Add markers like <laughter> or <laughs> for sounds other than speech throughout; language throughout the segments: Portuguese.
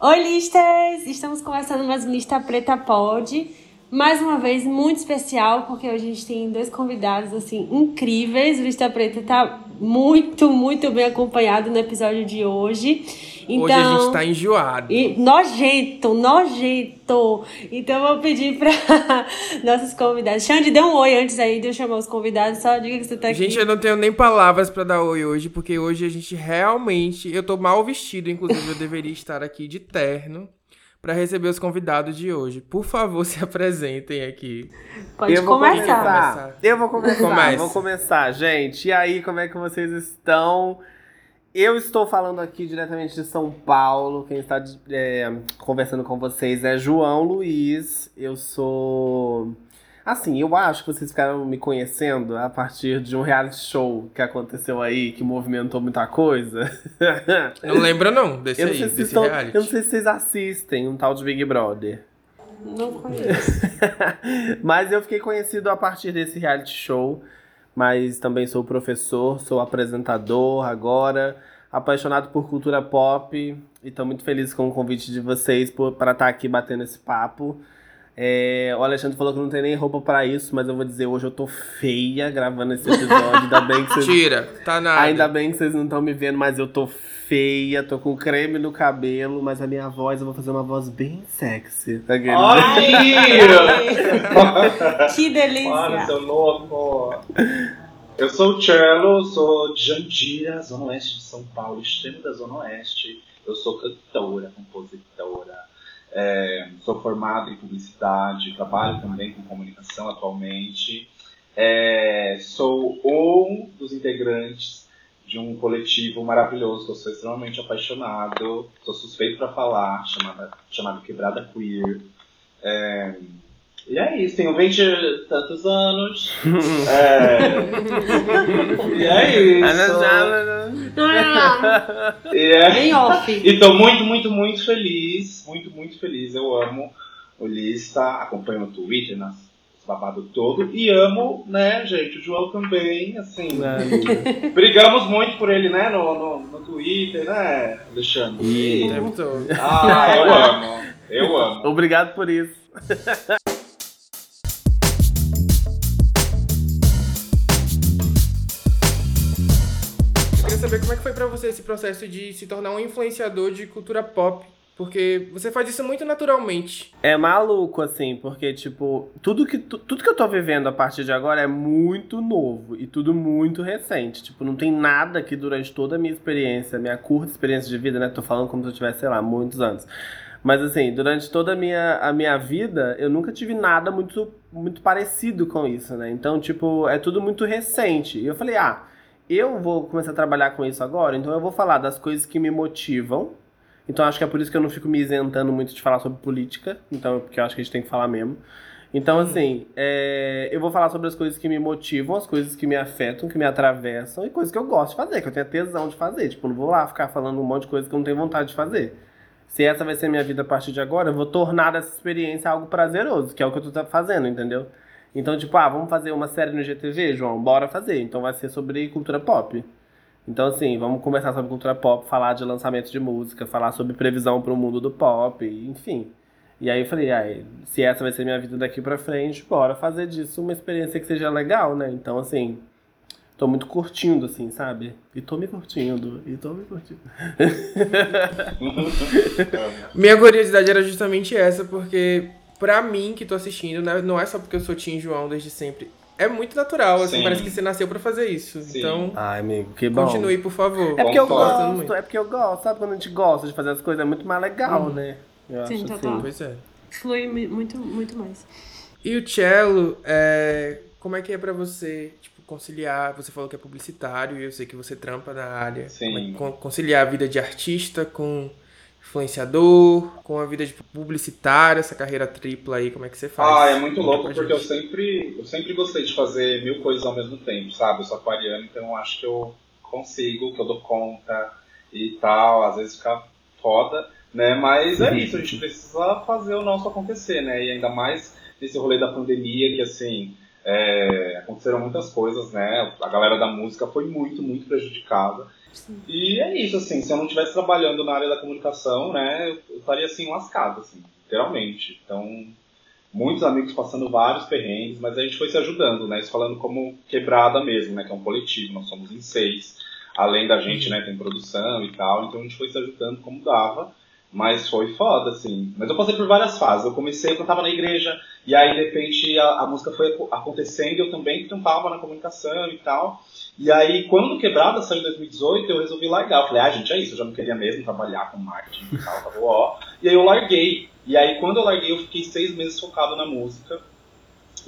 Oi, listas! Estamos começando mais um Lista Preta Pod. Mais uma vez, muito especial, porque hoje a gente tem dois convidados, assim, incríveis. O Lista Preta tá muito, muito bem acompanhado no episódio de hoje. Então, hoje a gente então, tá enjoado. E nojento, nojento. Então eu vou pedir pra <laughs> nossos convidados. Xande, dê um oi antes aí de eu chamar os convidados. Só diga que você tá aqui. Gente, eu não tenho nem palavras pra dar oi hoje, porque hoje a gente realmente. Eu tô mal vestido, inclusive eu deveria estar aqui de terno para receber os convidados de hoje. Por favor, <laughs> se apresentem aqui. Pode eu começar. começar. Eu vou começar. Comece. Vou começar, gente. E aí, como é que vocês estão? Eu estou falando aqui diretamente de São Paulo. Quem está é, conversando com vocês é João Luiz. Eu sou. Assim, eu acho que vocês ficaram me conhecendo a partir de um reality show que aconteceu aí, que movimentou muita coisa. <laughs> Não lembra não desse eu não aí, desse estão, reality. Eu não sei se vocês assistem um tal de Big Brother. Não conheço. <laughs> Mas eu fiquei conhecido a partir desse reality show mas também sou professor, sou apresentador agora, apaixonado por cultura pop e estou muito feliz com o convite de vocês para estar tá aqui batendo esse papo. É, o Alexandre falou que não tem nem roupa para isso, mas eu vou dizer, hoje eu tô feia gravando esse episódio. Ainda bem que vocês. Tira, tá nada. Ainda bem que vocês não estão me vendo, mas eu tô feia, tô com creme no cabelo, mas a minha voz, eu vou fazer uma voz bem sexy. Ai! <laughs> que delícia! Mano, seu louco! Eu sou o Cello, sou de Jandira, Zona Oeste de São Paulo, extremo da Zona Oeste. Eu sou cantora, compositora é, sou formado em publicidade, trabalho também com comunicação atualmente. É, sou um dos integrantes de um coletivo maravilhoso que eu sou extremamente apaixonado, sou suspeito para falar, chamado, chamado Quebrada Queer. É, e é isso, tenho 20 e tantos anos. <laughs> é... E é isso. e é... Bem off. E tô muito, muito, muito feliz. Muito, muito feliz. Eu amo o Lista, acompanho o Twitter, nas babado todo. E amo, né, gente, o João também, assim. É. <laughs> brigamos muito por ele, né, no, no, no Twitter, né, Alexandre? E... Ah, eu amo. Eu amo. Obrigado por isso. saber como é que foi para você esse processo de se tornar um influenciador de cultura pop. Porque você faz isso muito naturalmente. É maluco, assim, porque, tipo, tudo que, tudo que eu tô vivendo a partir de agora é muito novo e tudo muito recente. Tipo, não tem nada que durante toda a minha experiência, minha curta experiência de vida, né? Tô falando como se eu tivesse, sei lá, muitos anos. Mas assim, durante toda a minha, a minha vida, eu nunca tive nada muito, muito parecido com isso, né? Então, tipo, é tudo muito recente. E eu falei, ah, eu vou começar a trabalhar com isso agora, então eu vou falar das coisas que me motivam. Então acho que é por isso que eu não fico me isentando muito de falar sobre política, então porque eu acho que a gente tem que falar mesmo. Então, assim, é, eu vou falar sobre as coisas que me motivam, as coisas que me afetam, que me atravessam e coisas que eu gosto de fazer, que eu tenho tesão de fazer. Tipo, não vou lá ficar falando um monte de coisa que eu não tenho vontade de fazer. Se essa vai ser a minha vida a partir de agora, eu vou tornar essa experiência algo prazeroso, que é o que eu tô fazendo, entendeu? Então, tipo, ah, vamos fazer uma série no GTV, João? Bora fazer. Então vai ser sobre cultura pop. Então, assim, vamos conversar sobre cultura pop, falar de lançamento de música, falar sobre previsão para o mundo do pop, enfim. E aí eu falei, ah, se essa vai ser minha vida daqui pra frente, bora fazer disso uma experiência que seja legal, né? Então, assim, tô muito curtindo, assim, sabe? E tô me curtindo, e tô me curtindo. <laughs> minha curiosidade era justamente essa, porque pra mim que tô assistindo, né, não é só porque eu sou Tim João desde sempre. É muito natural, assim, Sim. parece que você nasceu pra fazer isso. Sim. Então. Ai, amigo, que bom. Continue, por favor. É porque eu gosto, é porque eu gosto. Sabe quando a gente gosta de fazer as coisas? É muito mais legal, hum. né? Eu Sim, acho total. Assim. Pois é. Flui muito, muito mais. E o cello, é... como é que é pra você, tipo, conciliar? Você falou que é publicitário e eu sei que você trampa na área. Sim. É conciliar a vida de artista com influenciador, com a vida de publicitário, essa carreira tripla aí, como é que você faz? Ah, é muito louco porque eu sempre, eu sempre gostei de fazer mil coisas ao mesmo tempo, sabe? Eu sou aquariano, então acho que eu consigo, que eu dou conta e tal, às vezes fica foda, né? Mas é isso, a gente <laughs> precisa fazer o nosso acontecer, né? E ainda mais nesse rolê da pandemia, que assim, é, aconteceram muitas coisas, né? A galera da música foi muito, muito prejudicada. Sim. E é isso, assim, se eu não estivesse trabalhando na área da comunicação, né, eu estaria assim lascado, assim, literalmente. Então, muitos amigos passando vários perrengues, mas a gente foi se ajudando, né? Isso falando como quebrada mesmo, né? Que é um coletivo, nós somos em seis. Além da gente, né, tem produção e tal, então a gente foi se ajudando como dava. Mas foi foda, assim. Mas eu passei por várias fases. Eu comecei, eu cantava na igreja, e aí de repente a, a música foi acontecendo, eu também cantava na comunicação e tal. E aí, quando Quebrada saiu em 2018, eu resolvi largar. Eu falei, ah, gente, é isso, eu já não queria mesmo trabalhar com marketing e tal, tava ó. E aí eu larguei. E aí, quando eu larguei, eu fiquei seis meses focado na música.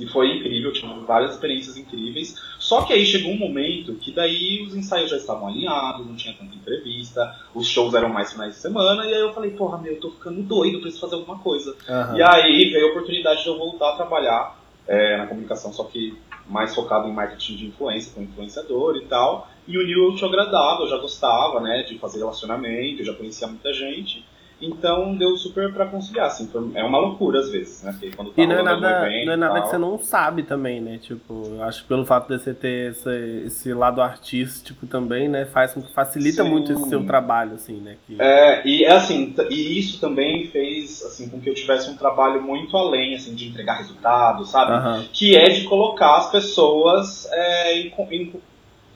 E foi incrível, tive várias experiências incríveis. Só que aí chegou um momento que daí os ensaios já estavam alinhados, não tinha tanta entrevista, os shows eram mais finais de semana, e aí eu falei, porra, meu, eu tô ficando doido, preciso fazer alguma coisa. Uhum. E aí veio a oportunidade de eu voltar a trabalhar é, na comunicação, só que mais focado em marketing de influência, com influenciador e tal. E o New eu te agradava, eu já gostava, né, de fazer relacionamento, eu já conhecia muita gente. Então deu super pra conciliar, assim, foi, é uma loucura às vezes, né? Porque quando tá e não é nada, evento, não é nada tal, que você não sabe também, né? Tipo, eu acho que pelo fato de você ter esse, esse lado artístico também, né? Faz facilita Sim. muito esse seu trabalho, assim, né? Que... É, e é assim, e isso também fez assim, com que eu tivesse um trabalho muito além, assim, de entregar resultados, sabe? Uhum. Que é de colocar as pessoas é, em, em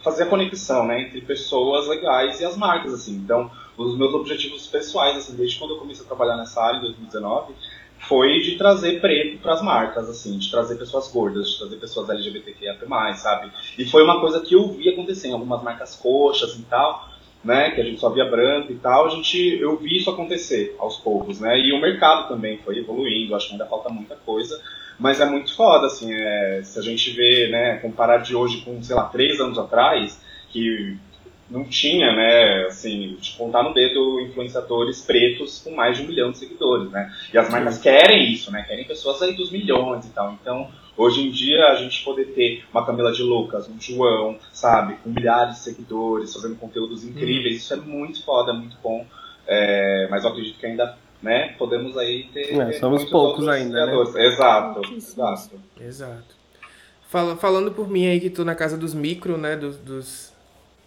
fazer a conexão, né? Entre pessoas legais e as marcas, assim. Então os meus objetivos pessoais, assim, desde quando eu comecei a trabalhar nessa área em 2019, foi de trazer preto para as marcas, assim, de trazer pessoas gordas, de trazer pessoas LGBTQIA+, sabe? E foi uma coisa que eu vi acontecer em algumas marcas coxas e tal, né, que a gente só via branco e tal, a gente, eu vi isso acontecer aos poucos, né, e o mercado também foi evoluindo, acho que ainda falta muita coisa, mas é muito foda, assim, é, se a gente vê, né, comparar de hoje com, sei lá, três anos atrás, que não tinha, né, assim, de contar no dedo influenciadores pretos com mais de um milhão de seguidores, né? E as marcas querem isso, né? Querem pessoas aí dos milhões e tal. Então, hoje em dia, a gente poder ter uma Camila de Lucas, um João, sabe, com milhares de seguidores, fazendo conteúdos incríveis, hum. isso é muito foda, é muito bom. É, mas eu acredito que ainda, né, podemos aí ter. É, somos poucos ainda, né? Exato, exato. Exato. Fala, falando por mim aí que tô na casa dos micro, né, dos, dos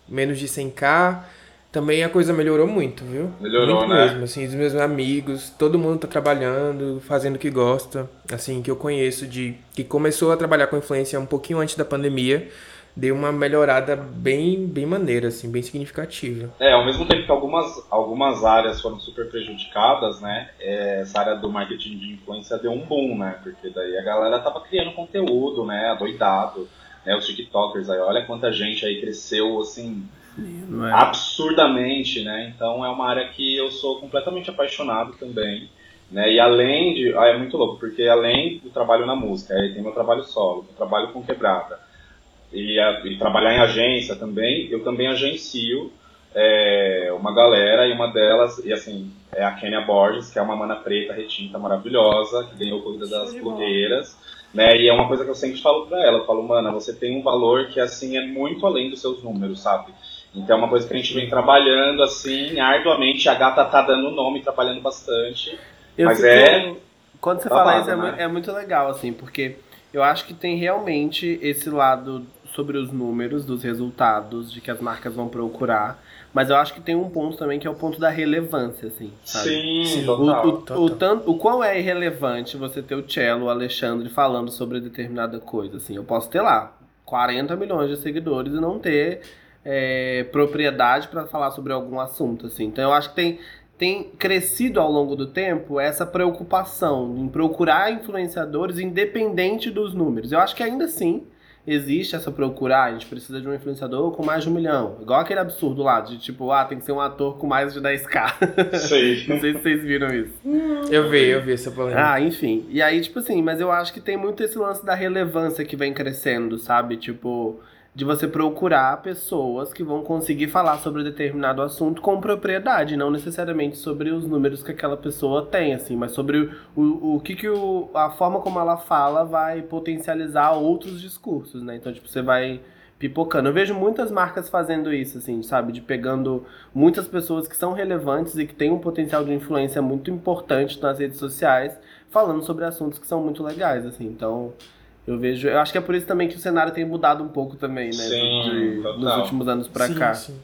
menos de 100k, também a coisa melhorou muito, viu? Melhorou, muito né? mesmo, assim, dos meus amigos, todo mundo tá trabalhando, fazendo o que gosta, assim, que eu conheço de que começou a trabalhar com influência um pouquinho antes da pandemia, deu uma melhorada bem, bem maneira, assim, bem significativa. É, ao mesmo tempo que algumas, algumas áreas foram super prejudicadas, né, é, essa área do marketing de influência deu um boom, né, porque daí a galera tava criando conteúdo, né, adoidado, né, os TikTokers aí, olha quanta gente aí cresceu assim é. absurdamente, né? Então é uma área que eu sou completamente apaixonado também. Né? E além de. Ah, é muito louco, porque além do trabalho na música, aí tem meu trabalho solo, eu trabalho com quebrada. E, a, e trabalhar em agência também, eu também agencio é, uma galera, e uma delas, e assim, é a Kenia Borges, que é uma mana preta retinta maravilhosa, que ganhou a Corrida das Blogueiras. Né? E é uma coisa que eu sempre falo pra ela, eu falo, mana, você tem um valor que assim é muito além dos seus números, sabe? Então é uma coisa que a gente vem trabalhando assim, arduamente, a gata tá dando nome, trabalhando bastante. Eu mas é. Quando você fala isso, é, né? é muito legal, assim, porque eu acho que tem realmente esse lado sobre os números, dos resultados, de que as marcas vão procurar. Mas eu acho que tem um ponto também que é o ponto da relevância, assim. Sabe? Sim, Sim total, o, o, total. O, tanto, o qual é irrelevante você ter o Cello, o Alexandre falando sobre determinada coisa, assim. Eu posso ter lá 40 milhões de seguidores e não ter é, propriedade para falar sobre algum assunto, assim. Então eu acho que tem tem crescido ao longo do tempo essa preocupação em procurar influenciadores independente dos números. Eu acho que ainda assim existe essa procura, ah, a gente precisa de um influenciador com mais de um milhão. Igual aquele absurdo lá, de tipo, ah, tem que ser um ator com mais de 10k. Sim. <laughs> Não sei se vocês viram isso. Eu vi, eu vi essa polêmica. Ah, enfim. E aí, tipo assim, mas eu acho que tem muito esse lance da relevância que vem crescendo, sabe? Tipo, de você procurar pessoas que vão conseguir falar sobre determinado assunto com propriedade, não necessariamente sobre os números que aquela pessoa tem, assim, mas sobre o, o que, que o, a forma como ela fala vai potencializar outros discursos, né? Então, tipo, você vai pipocando. Eu vejo muitas marcas fazendo isso, assim, sabe? De pegando muitas pessoas que são relevantes e que têm um potencial de influência muito importante nas redes sociais, falando sobre assuntos que são muito legais, assim. Então, eu vejo. Eu acho que é por isso também que o cenário tem mudado um pouco também, né? Sim, de, nos últimos anos pra sim, cá. Sim.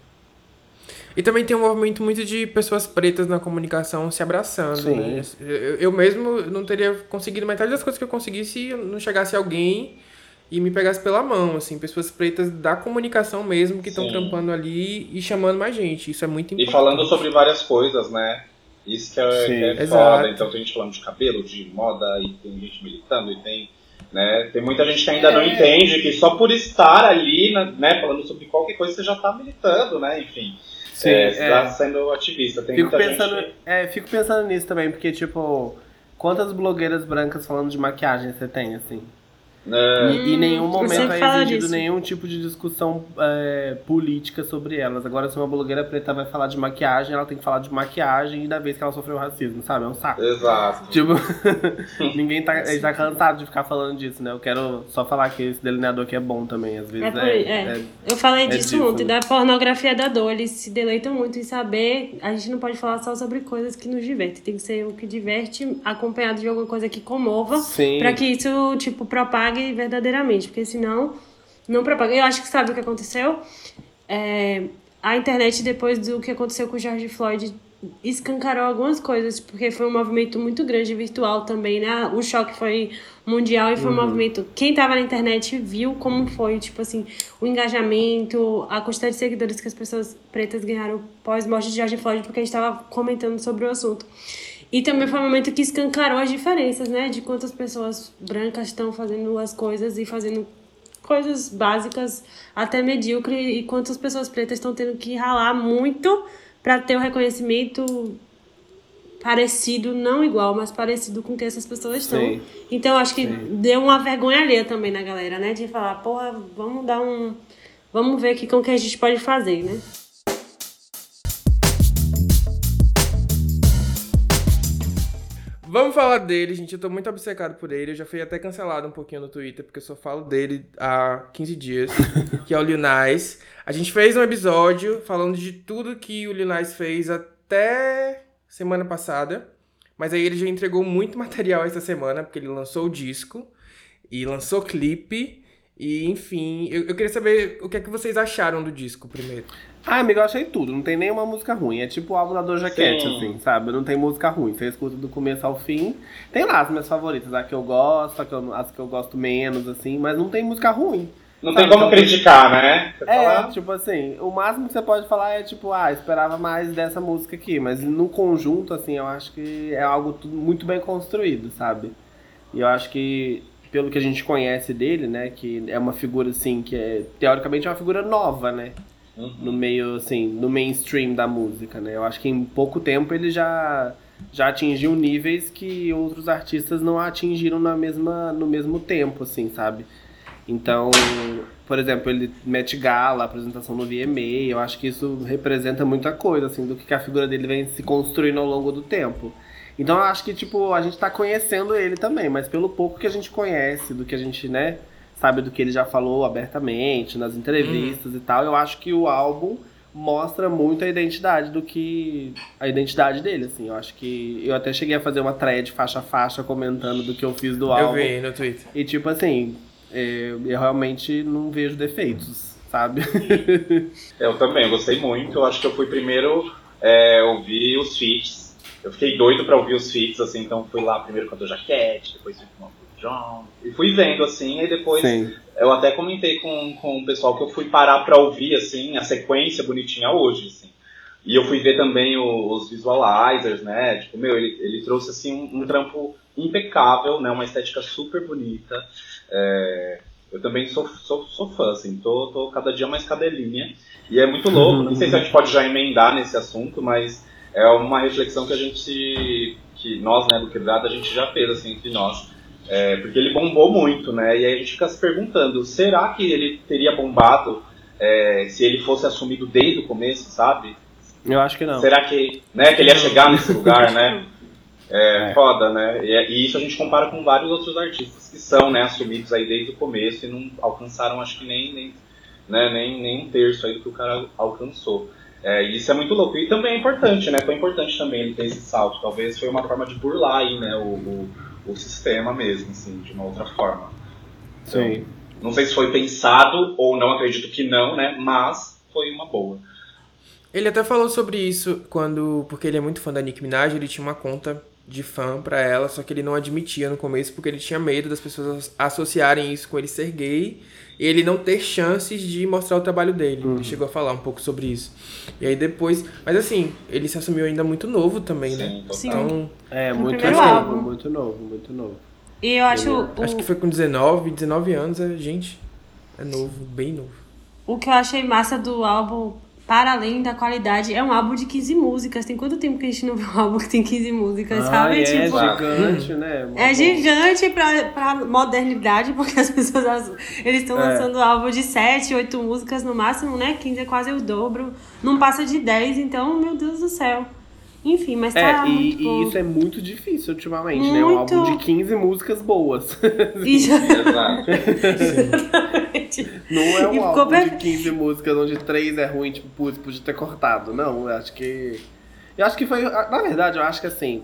E também tem um movimento muito de pessoas pretas na comunicação se abraçando, Sim. né? Eu, eu mesmo não teria conseguido metade das coisas que eu consegui se não chegasse alguém e me pegasse pela mão, assim, pessoas pretas da comunicação mesmo que estão trampando ali e chamando mais gente. Isso é muito E importante. falando sobre várias coisas, né? Isso que é, Sim, que é foda. Então tem gente falando de cabelo, de moda, e tem gente militando, e tem. Né, tem muita gente que ainda não É. entende que só por estar ali, né, falando sobre qualquer coisa, você já tá militando, né? Enfim. Sim, é, você é. tá sendo ativista. Tem Fico muita pensando, gente. é, fico pensando nisso também, porque, tipo, quantas blogueiras brancas falando de maquiagem você tem, assim? Né, E, em nenhum eu momento é exigido disso. nenhum tipo de discussão é, política sobre elas. Agora, se uma blogueira preta vai falar de maquiagem, ela tem que falar de maquiagem e da vez que ela sofreu racismo, sabe? É um saco. Exato. Tipo, <laughs> <laughs> ninguém tá, tá cansado de ficar falando disso, né? Eu quero só falar que esse delineador aqui é bom também, às vezes. É por aí, é. Eu falei é disso disso, ontem, né? da pornografia da dor. Eles se deleitam muito em saber. A gente não pode falar só sobre coisas que nos divertem. Tem que ser o que diverte, acompanhado de alguma coisa que comova. Sim. Pra que isso, tipo, propague verdadeiramente. Porque senão, não propaga. Eu acho que sabe o que aconteceu? É, a internet, depois do que aconteceu com o George Floyd, escancarou algumas coisas, porque foi um movimento muito grande virtual também, né? O choque foi mundial e foi um movimento. Quem tava na internet viu como foi, tipo assim, o engajamento, a quantidade de seguidores que as pessoas pretas ganharam pós-morte de George Floyd, porque a gente tava comentando sobre o assunto. E também foi um momento que escancarou as diferenças, né? De quantas pessoas brancas estão fazendo as coisas e fazendo coisas básicas até medíocre e quantas pessoas pretas estão tendo que ralar muito para ter o reconhecimento parecido, não igual, mas parecido com o que essas pessoas estão. Sim. Então acho que Sim. deu uma vergonha alheia também na galera, né? De falar, porra, vamos dar um. Vamos ver aqui como que a gente pode fazer, né? Vamos falar dele, gente. Eu tô muito obcecado por ele. Eu já fui até cancelado um pouquinho no Twitter, porque eu só falo dele há 15 dias, <laughs> que é o Lil Nas. A gente fez um episódio falando de tudo que o Lil Nas fez até semana passada. Mas aí ele já entregou muito <laughs> material essa semana, porque ele lançou o disco e lançou clipe. E, enfim, eu, eu queria saber o que é que vocês acharam do disco primeiro. Ah, amigo, eu achei tudo. Não tem nenhuma música ruim. É tipo o álbum da Doja Cat, Sim. assim, sabe? Não tem música ruim. Você escuta do começo ao fim. Tem lá as minhas favoritas, a que eu gosto, a que eu- as que eu gosto menos, assim. Mas não tem música ruim. Não Sabe, tem como então- criticar, né? Você É, fala, tipo assim, o máximo que você pode falar é tipo, ah, esperava mais dessa música aqui. Mas no conjunto, assim, eu acho que é algo muito bem construído, sabe? E eu acho que, pelo que a gente conhece dele, né, que é uma figura, assim, que é, teoricamente é uma figura nova, né? No meio, assim, no mainstream da música, né? Eu acho que em pouco tempo ele já, já atingiu níveis que outros artistas não atingiram na mesma, no mesmo tempo, assim, sabe? Então, por exemplo, ele mete gala, apresentação no VMA, eu acho que isso representa muita coisa, assim, do que a figura dele vem se construindo ao longo do tempo. Então eu acho que, tipo, a gente tá conhecendo ele também, mas pelo pouco que a gente conhece, do que a gente, né, sabe do que ele já falou abertamente, nas entrevistas e tal, eu acho que o álbum mostra muito a identidade do que. a identidade dele, assim. Eu acho que. Eu até cheguei a fazer uma thread faixa a faixa comentando do que eu fiz do Eu álbum. vi no Twitter. E tipo assim, é, eu realmente não vejo defeitos, sabe? Eu também, eu gostei muito. Eu acho que eu fui primeiro é, ouvir os feats. Eu fiquei doido pra ouvir os feats, assim, então fui lá primeiro com a Doja Cat, depois fui com o John. E fui vendo, assim, e depois Sim. eu até comentei com, com o pessoal que eu fui parar pra ouvir, assim, a sequência bonitinha hoje, assim. E eu fui ver também o- os visualizers, né? Tipo, meu, ele, ele trouxe, assim, um, um trampo impecável, né? Uma estética super bonita. É, eu também sou, sou, sou fã, assim, tô, tô cada dia mais cadelinha. E é muito louco, não sei se a gente pode já emendar nesse assunto, mas é uma reflexão que a gente, que nós, né, do Quebrado, a gente já fez, assim, entre nós. É, porque ele bombou muito, né? E aí a gente fica se perguntando, será que ele teria bombado é, se ele fosse assumido desde o começo, sabe? Eu acho que não. Será que, né, que ele ia chegar nesse <laughs> lugar, né? É, É. foda, né? E, e isso a gente compara com vários outros artistas que são, né, assumidos aí desde o começo e não alcançaram, acho que nem, nem, né, nem, nem um terço aí do que o cara alcançou. É, e isso é muito louco. E também é importante, né? Foi importante também ele ter esse salto. Talvez foi uma forma de burlar aí, né, o, o, o sistema mesmo, assim, de uma outra forma. Então, Sim. Não sei se foi pensado ou não, acredito que não, né? Mas foi uma boa. Ele até falou sobre isso quando. Porque ele é muito fã da Nicki Minaj, ele tinha uma conta de fã pra ela, só que ele não admitia no começo porque ele tinha medo das pessoas associarem isso com ele ser gay e ele não ter chances de mostrar o trabalho dele. Ele chegou a falar um pouco sobre isso. E aí depois. Mas assim, ele se assumiu ainda muito novo também, né? Sim, total. Sim. Então, É, muito novo, álbum. muito novo, muito novo. E eu acho. o- acho que foi com 19, 19 anos, é, gente. É novo, bem novo. O que eu achei massa do álbum, para além da qualidade, é um álbum de 15 músicas. Tem quanto tempo que a gente não vê um álbum que tem 15 músicas, sabe? Ah, é tipo, gigante, né? é gigante pra, pra modernidade, porque as <laughs> pessoas as- eles estão É. lançando álbum de 7, 8 músicas no máximo, né? 15 é quase o dobro. Não passa de 10, então, meu Deus do céu. Enfim, mas tá É, muito e, bom. e isso é muito difícil ultimamente, né? Um Muito. álbum de 15 músicas boas. <laughs> E já- <laughs> Exato. Não é um álbum per- de 15 músicas onde três é ruim, tipo, putz, podia ter cortado. Não, eu acho que. Eu acho que foi. Na verdade, eu acho que assim,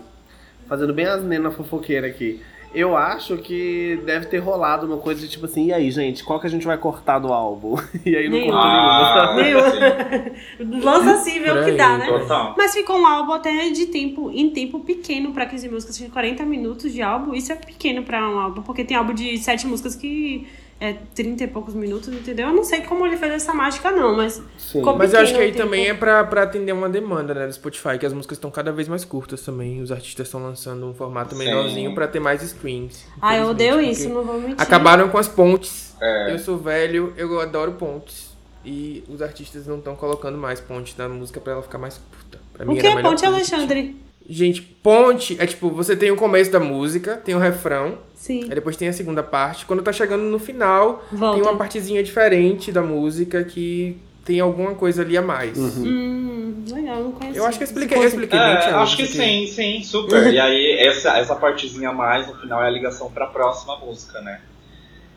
fazendo bem as nenas fofoqueiras aqui. Eu acho que deve ter rolado uma coisa de tipo assim, e aí, gente, qual que a gente vai cortar do álbum? <laughs> E aí não Nenhum. cortou Ah, <laughs> nenhuma. Lança assim, vê o que dá, né? Total. Mas ficou um álbum até de tempo, em tempo pequeno pra 15 músicas, tinha 40 minutos de álbum. Isso é pequeno pra um álbum, porque tem álbum de 7 músicas que é 30 e poucos minutos, entendeu? Eu não sei como ele fez essa mágica, não, mas. Sim. Mas eu acho que aí também é pra, pra atender uma demanda, né, do Spotify, que as músicas estão cada vez mais curtas também. Os artistas estão lançando um formato Sim. menorzinho pra ter mais streams. Ah, eu odeio isso, não vou mentir. Acabaram com as pontes. É. Eu sou velho, eu adoro pontes. E os artistas não estão colocando mais ponte na música pra ela ficar mais curta. Pra mim O que é Ponte tinha. Alexandre? Gente, ponte é tipo, você tem o começo da música, tem o refrão, Sim. aí depois tem a segunda parte. Quando tá chegando no final, Volta. tem uma partezinha diferente da música que tem alguma coisa ali a mais. Hum, legal, não conheço. Eu acho que eu expliquei, eu expliquei bem, É, Thiago, acho que sim, sim, super. e aí, essa, essa partezinha a mais, no final, é a ligação pra próxima música, né?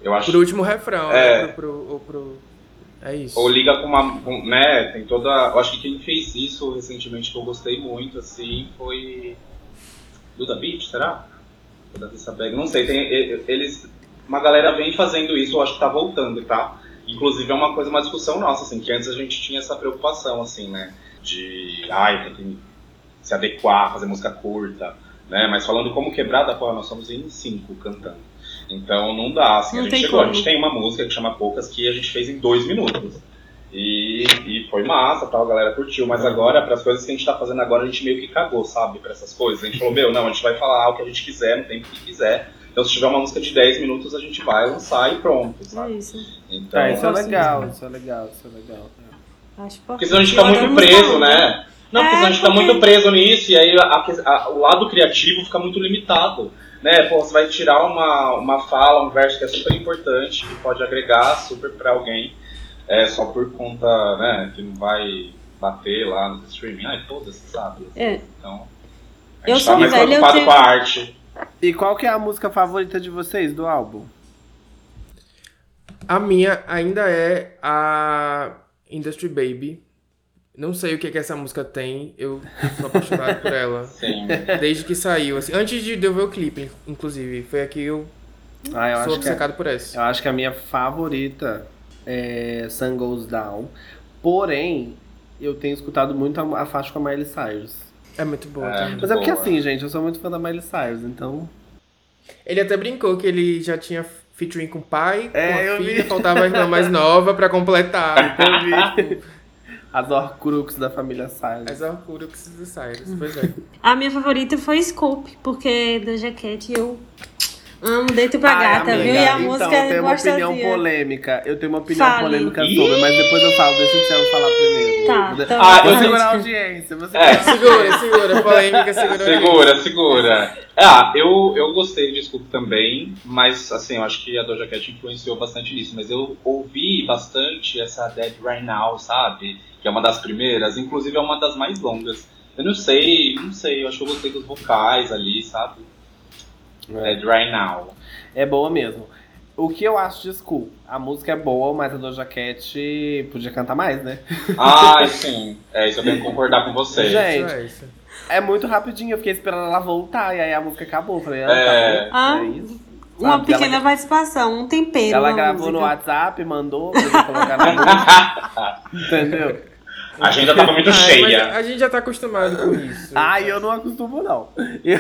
Eu acho Pro último refrão, É. né? Pro, pro, pro... É isso. Ou liga com uma. com- né, tem toda. Eu acho que quem fez isso recentemente que eu gostei muito, assim, foi. Duda Beat, será? Ou Davi Sabeg, não sei. Tem, eles. Uma galera vem fazendo isso, eu acho que tá voltando, tá? Inclusive é uma coisa, uma discussão nossa, assim, que antes a gente tinha essa preocupação, assim, né? De. Ai, tem que se adequar, fazer música curta, né? Mas falando como quebrada, pô, nós somos em cinco cantando. Então não dá, assim, Não a gente tem chegou, a como. gente tem uma música que chama Poucas que a gente fez em dois minutos. E, e foi massa, tal, a galera curtiu, mas agora, para as coisas que a gente tá fazendo agora, a gente meio que cagou, sabe, pra essas coisas. A gente falou, meu, não, a gente vai falar o que a gente quiser, no tempo que quiser. Então, se tiver uma música de 10 minutos, a gente vai lançar e pronto, É sabe? isso. Então, Ah, isso é legal, isso é legal, isso é legal. Acho porque senão a gente fica muito preso, né? Não, porque É, senão a gente fica muito preso nisso e aí a- a- o lado criativo fica muito limitado. Né? Pô, você vai tirar uma, uma fala, um verso que é super importante, que pode agregar super pra alguém, é, só por conta, né, que não vai bater lá no streaming. Ai, foda-se, sabe? É. Então, a Eu gente sou tá mais velha, eu preocupado tenho- com a arte. E qual que é a música favorita de vocês do álbum? A minha ainda é a Industry Baby. Não sei o que, que essa música tem, eu sou apaixonado por ela. <laughs> Sim. Desde que saiu, assim. Antes de eu ver o clipe, inclusive. Foi aqui que eu Ah, eu sou acho, que a, obcecado por essa. eu acho que a minha favorita é Sun Goes Down. Porém, eu tenho escutado muito a, a faixa com a Miley Cyrus. É muito boa É. também. Mas é porque Boa. assim, gente, eu sou muito fã da Miley Cyrus, então. Ele até brincou que ele já tinha featuring com o pai, É, com a eu filha, vi. faltava a irmã mais nova pra completar. <laughs> Eu vi. As Horcrux da família Cyrus. As Horcrux do Cyrus, pois é. A minha favorita foi Scoop, porque da jaquete eu amo dentro pra Ai, gata, amiga, viu? E a então, música eu tenho é uma opinião polêmica. Eu tenho uma opinião Fale. polêmica sobre, mas depois eu falo, deixa o Thiago falar primeiro. Tá, Vou- então Ah, Vou segurar a audiência. Você É. Segura, segura, polêmica, segura. Segura, segura. Ah, eu, eu gostei de Scoop também, mas assim, eu acho que a Doja Cat influenciou bastante nisso. Mas eu ouvi bastante essa Dead Right Now, sabe? Que é uma das primeiras, inclusive é uma das mais longas. Eu não sei, não sei, eu acho que eu gostei dos vocais ali, sabe? É. Dead Right Now. É boa mesmo. O que eu acho de School? A música é boa, mas a Doja Cat podia cantar mais, né? Ah, <laughs> sim. É, isso eu tenho que concordar com você. Gente, é isso. É muito rapidinho, eu fiquei esperando ela voltar e aí a música acabou. Falei, ah, É. acabou. Ah, é isso. Uma Sabe, pequena ela- participação, um tempero Ela gravou no música. WhatsApp, mandou pra eu colocar na música. <laughs> Entendeu? A agenda tava muito Ai, cheia. a gente já tá acostumado com isso. Ai, eu não acostumo, não. Eu-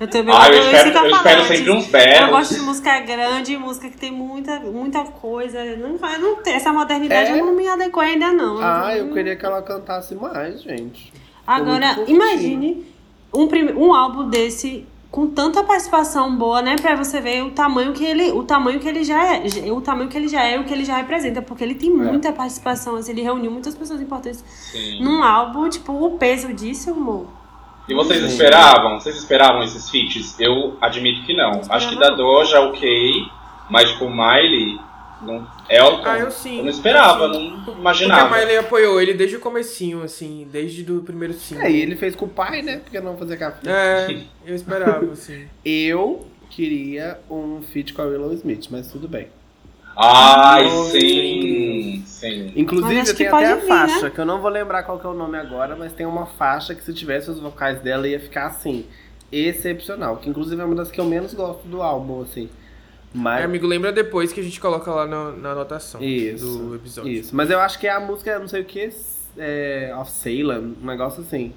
Eu também Ah, eu isso espero, que eu eu espero sempre uns Eu belos. gosto de música grande, música que tem muita, muita coisa. Não, não tem, essa modernidade É? eu não me adequo ainda, não. Ah, eu queria que ela cantasse mais, gente. Agora, imagine um, um álbum desse com tanta participação boa, né? Pra você ver o tamanho que ele, o tamanho que ele já é, o tamanho que ele já é, o que ele já representa, porque ele tem muita participação, assim, ele reuniu muitas pessoas importantes Sim. num álbum, tipo, o peso disso, amor. E vocês esperavam? Vocês esperavam esses feats? Eu admito que não. Acho que da Doja, ok. Mas tipo, o Miley, não, Elton, Ah, eu sim. eu não esperava, eu não Porque imaginava. a Miley apoiou ele desde o comecinho, assim, desde o primeiro single. É, e ele fez com o pai, né? Porque não fazer café. É, eu esperava, <laughs> assim. Eu queria um feat com a Willow Smith, mas tudo bem. Ai, Oh, sim, sim. Inclusive, Mas acho eu tenho que até a vir, faixa, né? que eu não vou lembrar qual que é o nome agora, mas tem uma faixa que se tivesse os vocais dela ia ficar assim, excepcional. Que inclusive é uma das que eu menos gosto do álbum, assim. É, Mas. amigo, lembra depois que a gente coloca lá na, na anotação Isso, do episódio. Isso. Mas eu acho que é a música, não sei o que, é, of Salem, um negócio assim.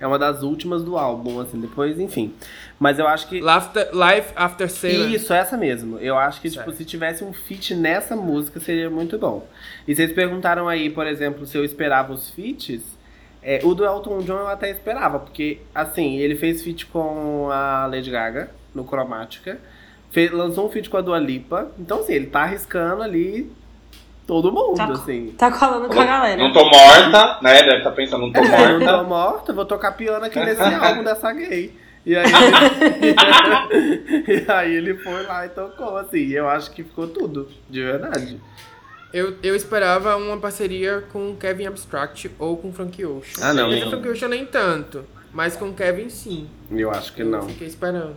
É uma das últimas do álbum, assim, depois, enfim. Mas eu acho que. Laughter, Life After Salem. Isso, essa mesmo. Eu acho que, tipo, se tivesse um feat nessa música, seria muito bom. E vocês perguntaram aí, por exemplo, se eu esperava os feats. É, o do Elton John eu até esperava, porque, assim, ele fez feat com a Lady Gaga, no Cromática. Fez, lançou um feat com a Dua Lipa. Então, assim, ele tá arriscando ali todo mundo, Tá, assim. tá colando com a galera. Não tô morta, né? Deve estar pensando, não tô Eu <laughs> não morta. tô morta, vou tocar piano aqui nesse <laughs> álbum dessa gay. E aí, <laughs> e aí ele foi lá e tocou, assim. E eu acho que ficou tudo, de verdade. Eu, eu esperava uma parceria com Kevin Abstract ou com Frank Ocean. Ah, não, Mas Frank Ocean nem tanto. Mas com Kevin sim. Eu acho que Eu não. Fiquei esperando.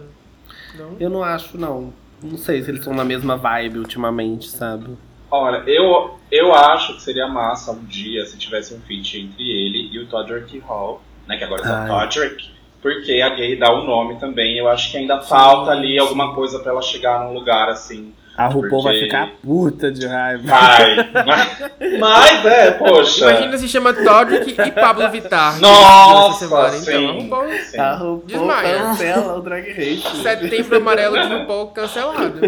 Não? Eu não acho, não. Não sei se eles estão na mesma vibe ultimamente, sabe? Olha, eu, eu acho que seria massa um dia se tivesse um feat entre ele e o Todrick Hall, né? Que agora é Ai. só Todrick. Porque a gay dá o nome também. Eu acho que ainda falta ali alguma coisa pra ela chegar num lugar assim. A RuPaul vai Porque- ficar puta de raiva. Vai. mas, mas é, poxa. Imagina se chama Todrick e Pablo Vittar. Nossa, semana. sim. Então, RuPaul, sim. A RuPaul Desmaia. cancela o Drag Race. setembro amarelo de RuPaul cancelado.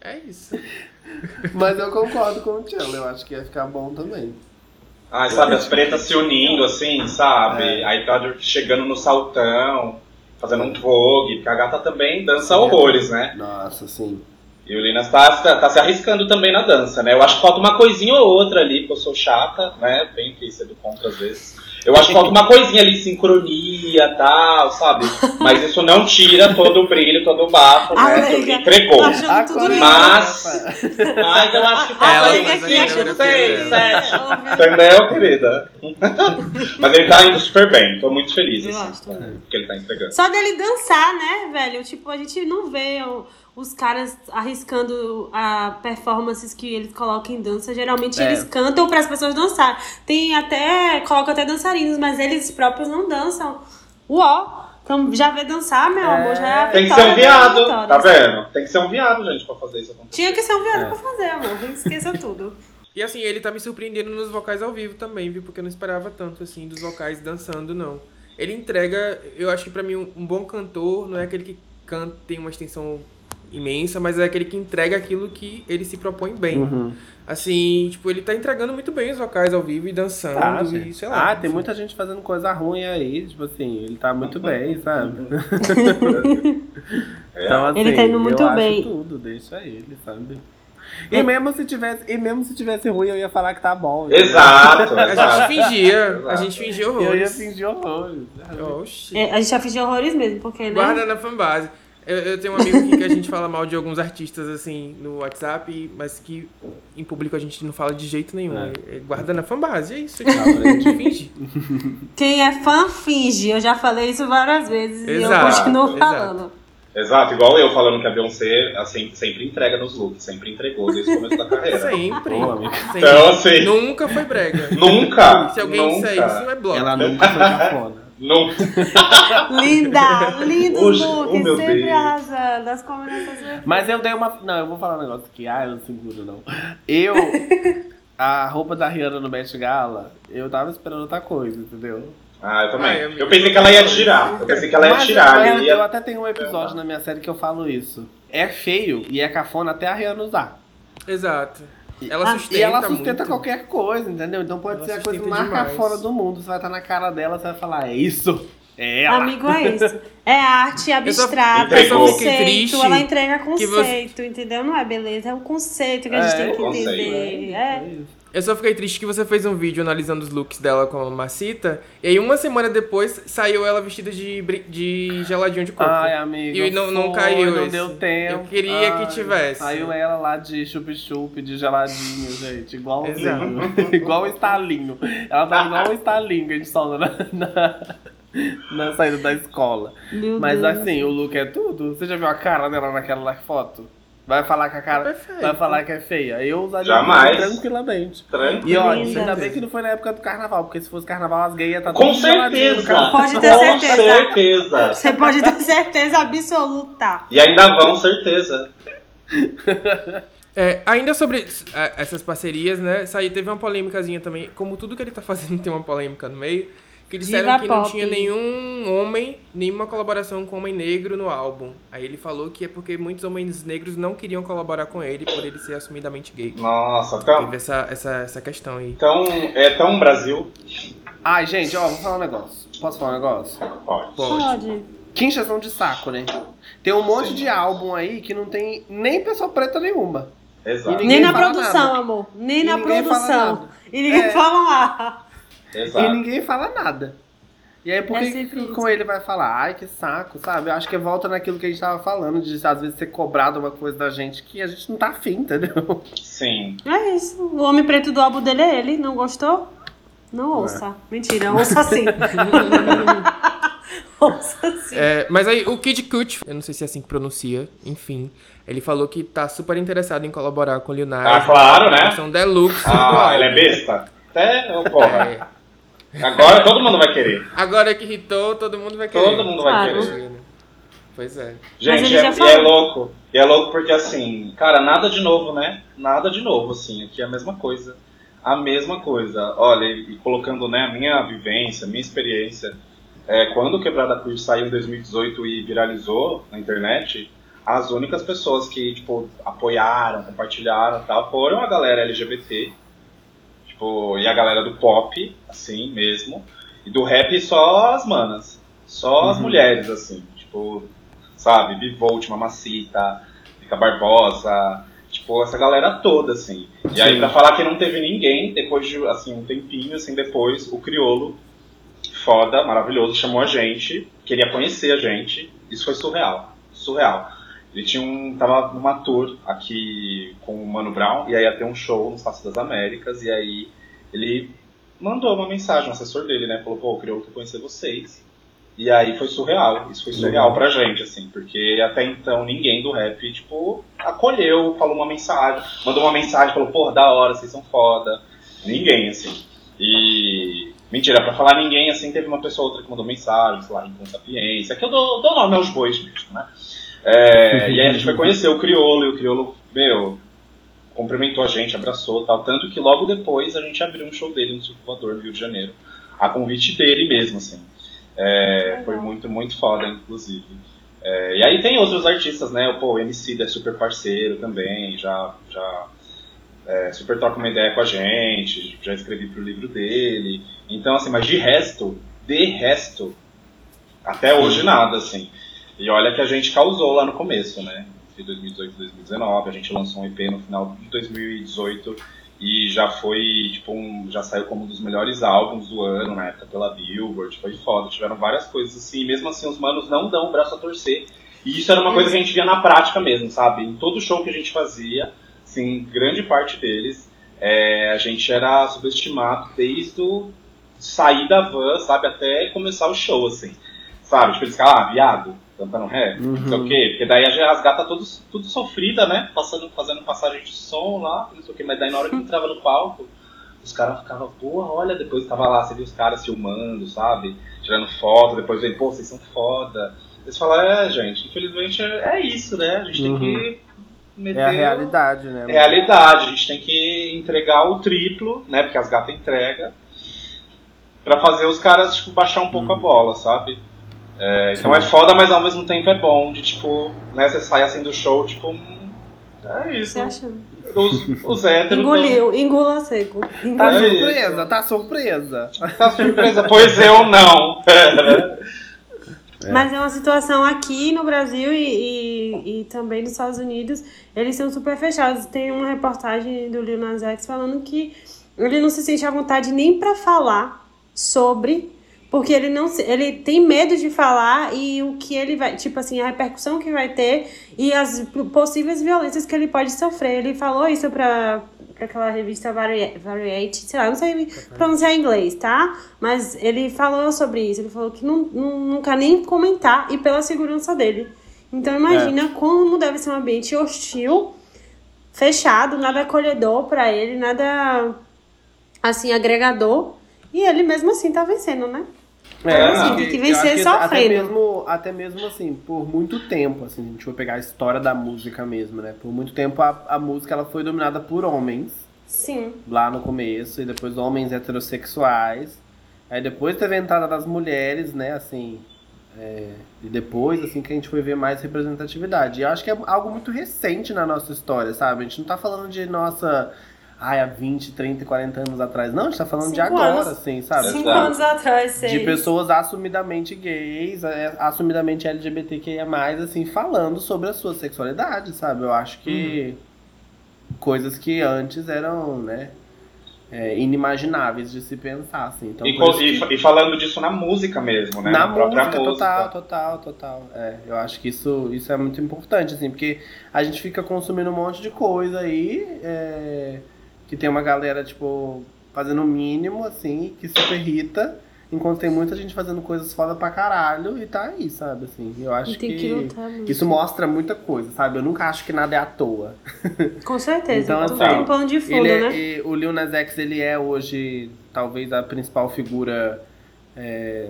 É isso. Mas eu concordo com o Tchelo, eu acho que ia ficar bom também. Ai, sabe, as pretas se unindo, assim, sabe? É. Aí Todrick chegando no saltão, fazendo um vogue, porque a gata também dança horrores, né? Nossa, sim. E o Linas tá, tá, tá se arriscando também na dança, né? Eu acho que falta uma coisinha ou outra ali, porque eu sou chata, né? Bem que ser do contra às vezes. Eu acho que falta uma coisinha ali, sincronia e tal, sabe? Mas isso não tira todo o brilho, todo o bafo, A né? Que Leiga entregou. tá lindo. Mas- Mas eu acho que A Ela Leiga faz aqui a achando coreografia tudo dela. lindo. É, Entendeu, querida? <laughs> Mas ele tá indo super bem, tô muito feliz, Eu assim, acho com também. o que ele tá entregando. Só dele dançar, né, velho? Tipo, a gente não vê o- os caras arriscando a performances que eles colocam em dança. Geralmente É. eles cantam para as pessoas dançar. Tem até. colocam até dançarinos, mas eles próprios não dançam. Uó! Então já vê dançar, meu amor, já é a Tem que ser um viado, tá vendo? Tem que ser um viado, gente, pra fazer isso acontecer. Tinha que ser um viado É. pra fazer, amor. Esqueça tudo. E assim, ele tá me surpreendendo nos vocais ao vivo também, viu? Porque eu não esperava tanto, assim, dos vocais dançando, não. Ele entrega, eu acho que pra mim um, um bom cantor não é aquele que canta, tem uma extensão imensa, mas é aquele que entrega aquilo que ele se propõe bem. Uhum. Assim, tipo, ele tá entregando muito bem os vocais ao vivo e dançando Ah, e sei lá. ah, tem muita gente fazendo coisa ruim aí, tipo assim, ele tá muito bem, sabe? <laughs> então, assim, Ele tá indo muito eu acho bem. tudo, deixa ele, sabe? E mesmo se tivesse, e mesmo se tivesse ruim, eu ia falar que tá bom. <laughs> Exato, A gente exato. fingia, a gente fingia Eu ia horrores. fingir horrores. Oxi. É, a gente já fingiu horrores mesmo, porque, né? Guarda na fanbase. Eu, eu tenho um amigo aqui que a gente fala mal de alguns artistas, assim, no WhatsApp, mas que em público a gente não fala de jeito nenhum. É. É, guarda na fanbase, é isso. Gente <laughs> finge. Quem é fã finge. Eu já falei isso várias vezes e eu Exato, continuo exato. falando. Exato, igual eu falando que a Beyoncé assim, sempre entrega nos looks, sempre entregou desde o começo da carreira. Sempre. Amigo. sempre. Então, assim- Nunca foi brega. Nunca! Se alguém nunca, disser isso, é bloco. Ela nunca foi cafona. Nunca. <laughs> Linda! Lindos Hoje- looks, oh, sempre Deus. arrasando. As combinações. Mas eu dei uma. Não, eu vou falar um negócio aqui. Ah, eu não seguro, não. Eu. <laughs> a roupa da Rihanna no Met Gala, eu tava esperando outra coisa, entendeu? Ah, eu também. Ai, amigo. eu pensei que ela ia tirar. Eu pensei que ela ia tirar. eu, ia- eu até tenho um episódio na minha série que eu falo isso. É feio e é cafona até a Rihanna usar. Exato. Ela Ah, sustenta E ela sustenta muito. qualquer coisa, entendeu? Então pode Ela ser a coisa mais cafona do mundo. Você vai estar na cara dela, você vai falar, é isso. É ela. Amigo, é isso. É arte abstrata, eu só é fiquei conceito. Ela entrega que você- conceito, entendeu? Não é beleza, é o conceito que a gente É, tem que conceito. entender. É. Eu só fiquei triste que você fez um vídeo analisando os looks dela com a Macita, e aí uma semana depois saiu ela vestida de, de geladinho de coco. Ai, amigo. E não- não foi, caiu Não esse. deu tempo. Eu queria que Ai, tivesse. Saiu ela lá de chup-chup, de geladinho, gente. Igualzinho. Exato. <laughs> igual o estalinho. Ela tá igual o <laughs> estalinho que a gente solta na, na, na saída da escola. Meu Mas Deus. assim, o look é tudo. Você já viu a cara dela naquela foto? Vai falar que a cara. Perfeito. Vai falar que é feia. Eu usaria Jamais. tranquilamente. Tranquilo. E olha, ainda bem que não foi na época do carnaval, porque se fosse carnaval, as gays iam estar Com geladinho no certeza. Pode ter Com certeza. certeza. Você pode ter certeza absoluta. E ainda vão, certeza. <laughs> É, ainda sobre é, essas parcerias, né? Isso aí teve uma polêmicazinha também. Como tudo que ele tá fazendo <laughs> tem uma polêmica no meio. Que disseram Diva que não pop. tinha nenhum homem, nenhuma colaboração com homem negro no álbum. Aí ele falou que é porque muitos homens negros não queriam colaborar com ele por ele ser assumidamente gay. Nossa, então, Teve essa, essa, essa questão aí. então é tão Brasil. Ai, gente, ó, vou falar um negócio. Posso falar um negócio? Pode. Pode. Encheção de saco, né? Tem um monte Sim. de álbum aí que não tem nem pessoa preta nenhuma. Exato. Nem na produção, nada. amor. Nem E na produção. nada. E ninguém É. fala lá. E Exato. ninguém fala nada. E aí, por É que, com ele vai falar? Ai, que saco, sabe? Eu acho que volta naquilo que a gente tava falando, de às vezes ser cobrado uma coisa da gente que a gente não tá afim, entendeu? Sim. É isso. O homem preto do álbum dele é ele. Não gostou? Não Ué. ouça. Mentira, ouça sim. <laughs> ouça sim. É, mas aí o Kid Cut, eu não sei se é assim que pronuncia, enfim, ele falou que tá super interessado em colaborar com o Nas. Ah, claro, né? São deluxe. Ah, ele é besta? É, ô, porra. É. Agora todo mundo vai querer. Agora que hitou, todo mundo vai querer. Todo mundo vai Claro. querer. Pois é. Gente, é, e é louco. E é louco porque assim, cara, nada de novo, né? Nada de novo, assim. Aqui é a mesma coisa. A mesma coisa. Olha, e colocando né, a minha vivência, a minha experiência. É, quando o Quebrada Cruz saiu em 2018 e viralizou na internet, as únicas pessoas que, tipo, apoiaram, compartilharam e tal, foram a galera LGBT. Tipo, e a galera do pop, assim mesmo. E do rap só as manas. Só as Uhum. mulheres, assim. Tipo, sabe? Bivolt, Mamacita, Fica Barbosa, tipo, essa galera toda, assim. E aí, Sim. pra falar que não teve ninguém, depois de, assim, um tempinho, assim, depois, o Criolo, foda, maravilhoso, chamou a gente, queria conhecer a gente. Isso foi surreal, surreal. Ele tinha um, tava numa tour aqui com o Mano Brown, e aí ia ter um show no Espaço das Américas, e aí ele mandou uma mensagem, o assessor dele, né, falou, pô, o Criolo quer conhecer vocês. E aí foi surreal, isso foi surreal pra gente, assim, porque até então ninguém do rap, tipo, acolheu, falou uma mensagem, mandou uma mensagem, falou, porra, da hora, vocês são foda. Ninguém, assim. E. Mentira, pra falar ninguém, assim, teve uma pessoa ou outra que mandou mensagem, sei lá, com sapiência, que eu dou, dou nome aos bois mesmo, né? É, <laughs> e aí a gente foi conhecer o Criolo, e o Criolo, meu, cumprimentou a gente, abraçou tal. Tanto que logo depois a gente abriu um show dele no Circulador, no Rio de Janeiro. A convite dele mesmo, assim. É, foi muito, muito foda, inclusive. É, e aí tem outros artistas, né? Pô, o MC é super parceiro também, já, já é, super troca uma ideia com a gente, já escrevi pro livro dele. Então, assim, mas de resto, de resto, até hoje nada, assim. E olha que a gente causou lá no começo, né? De 2018 e 2019, a gente lançou um EP no final de 2018 e já foi, tipo, um, já saiu como um dos melhores álbuns do ano, na época pela Billboard, foi foda, tiveram várias coisas assim, e mesmo assim os manos não dão o braço a torcer. E isso era uma coisa que a gente via na prática mesmo, sabe? Em todo show que a gente fazia, assim, grande parte deles, é, a gente era subestimado desde o sair da van, sabe, até começar o show, assim. Sabe? Tipo, eles ficavam, ah, viado, cantando ré, não sei o quê. Porque daí as gatas tudo, tudo sofrida, né? Passando, fazendo passagem de som lá, não sei o quê. Mas daí na hora que entrava no palco, os caras ficavam, porra, olha, depois tava lá, você viu os caras filmando, sabe? Tirando foto, depois vem, pô, vocês são foda. Eles falam, é, gente, infelizmente é, é isso, né? A gente tem que meteu. É a realidade, né? Realidade. A gente tem que entregar o triplo, né? Porque as gatas entregam. Pra fazer os caras, tipo, baixar um pouco a bola, sabe? É, então é foda, mas ao mesmo tempo é bom. De tipo, né? Você sai assim do show, tipo. hum, É isso. Você acha? Os, os héteros. Engoliu, engula seco. Tá Engoliu. É isso. surpresa, tá surpresa. Tá surpresa? pois eu não. Mas é uma situação aqui no Brasil e, e, e também nos Estados Unidos, eles são super fechados. Tem uma reportagem do Lil Nas X falando que ele não se sente à vontade nem pra falar sobre, porque ele não ele tem medo de falar e o que ele vai, tipo assim, a repercussão que vai ter e as possíveis violências que ele pode sofrer. Ele falou isso pra, pra aquela revista Vari- Variety, sei lá, não sei pronunciar em inglês, tá? Mas ele falou sobre isso, ele falou que não, não, não quer nem comentar e pela segurança dele. Então imagina como deve ser um ambiente hostil, fechado, nada acolhedor pra ele, nada assim agregador. E ele mesmo assim tá vencendo, né? É, acho tem que vencer acho Até sofrendo. mesmo, até mesmo assim, por muito tempo, assim, a gente for pegar a história da música mesmo, né? Por muito tempo a, a música ela foi dominada por homens, Sim. lá no começo, e depois homens heterossexuais. Aí depois teve a entrada das mulheres, né, assim. é, e depois, assim, que a gente foi ver mais representatividade. E eu acho que é algo muito recente na nossa história, sabe? A gente não tá falando de nossa. Ai, há 20, 30, 40 anos atrás. Não, a gente tá falando de Cinco agora, anos. assim, sabe? Cinco Exato. anos atrás, seis. de pessoas assumidamente gays, é, assumidamente LGBTQIA+, assim, falando sobre a sua sexualidade, sabe? Eu acho que coisas que antes eram, né, é, inimagináveis de se pensar, assim. Então, E, e que- e falando disso na música mesmo, né? na própria música, total, total, total. É, eu acho que isso, isso é muito importante, assim, porque a gente fica consumindo um monte de coisa aí, é, que tem uma galera, tipo, fazendo o mínimo, assim, que super irrita, enquanto tem muita gente fazendo coisas foda pra caralho e tá aí, sabe, assim. Eu acho que muito. isso mostra muita coisa, sabe? Eu nunca acho que nada é à toa. <laughs> Com certeza. Então, assim, tem um plano de fundo, Ele é- né? e o Lil Nas X, ele é hoje talvez a principal figura é,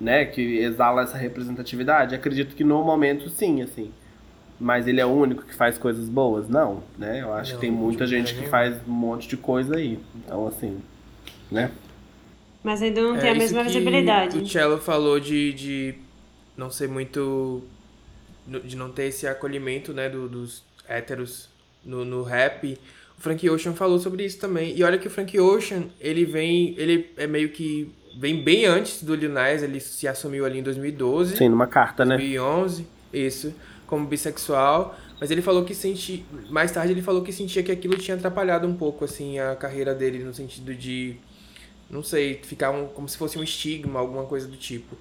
né, que exala essa representatividade. Acredito que no momento sim, assim. Mas ele é o único que faz coisas boas? Não, né? Eu acho Não, que tem muita gente maneira que faz um monte de coisa aí. Então, assim, né? Mas ainda não É, tem a mesma visibilidade. O Cello falou de, de não ser muito. de não ter esse acolhimento, né, do- dos héteros no, no rap. O Frank Ocean falou sobre isso também. E olha que o Frank Ocean, ele vem. Ele é meio que. vem bem antes do Lil Nas, ele se assumiu ali em 2012. Sim, numa carta, né? 2011, isso, como bissexual. Mas ele falou que senti. Mais tarde ele falou que sentia que aquilo tinha atrapalhado um pouco, assim, a carreira dele, no sentido de. Não sei, ficar um, como se fosse um estigma, alguma coisa do tipo.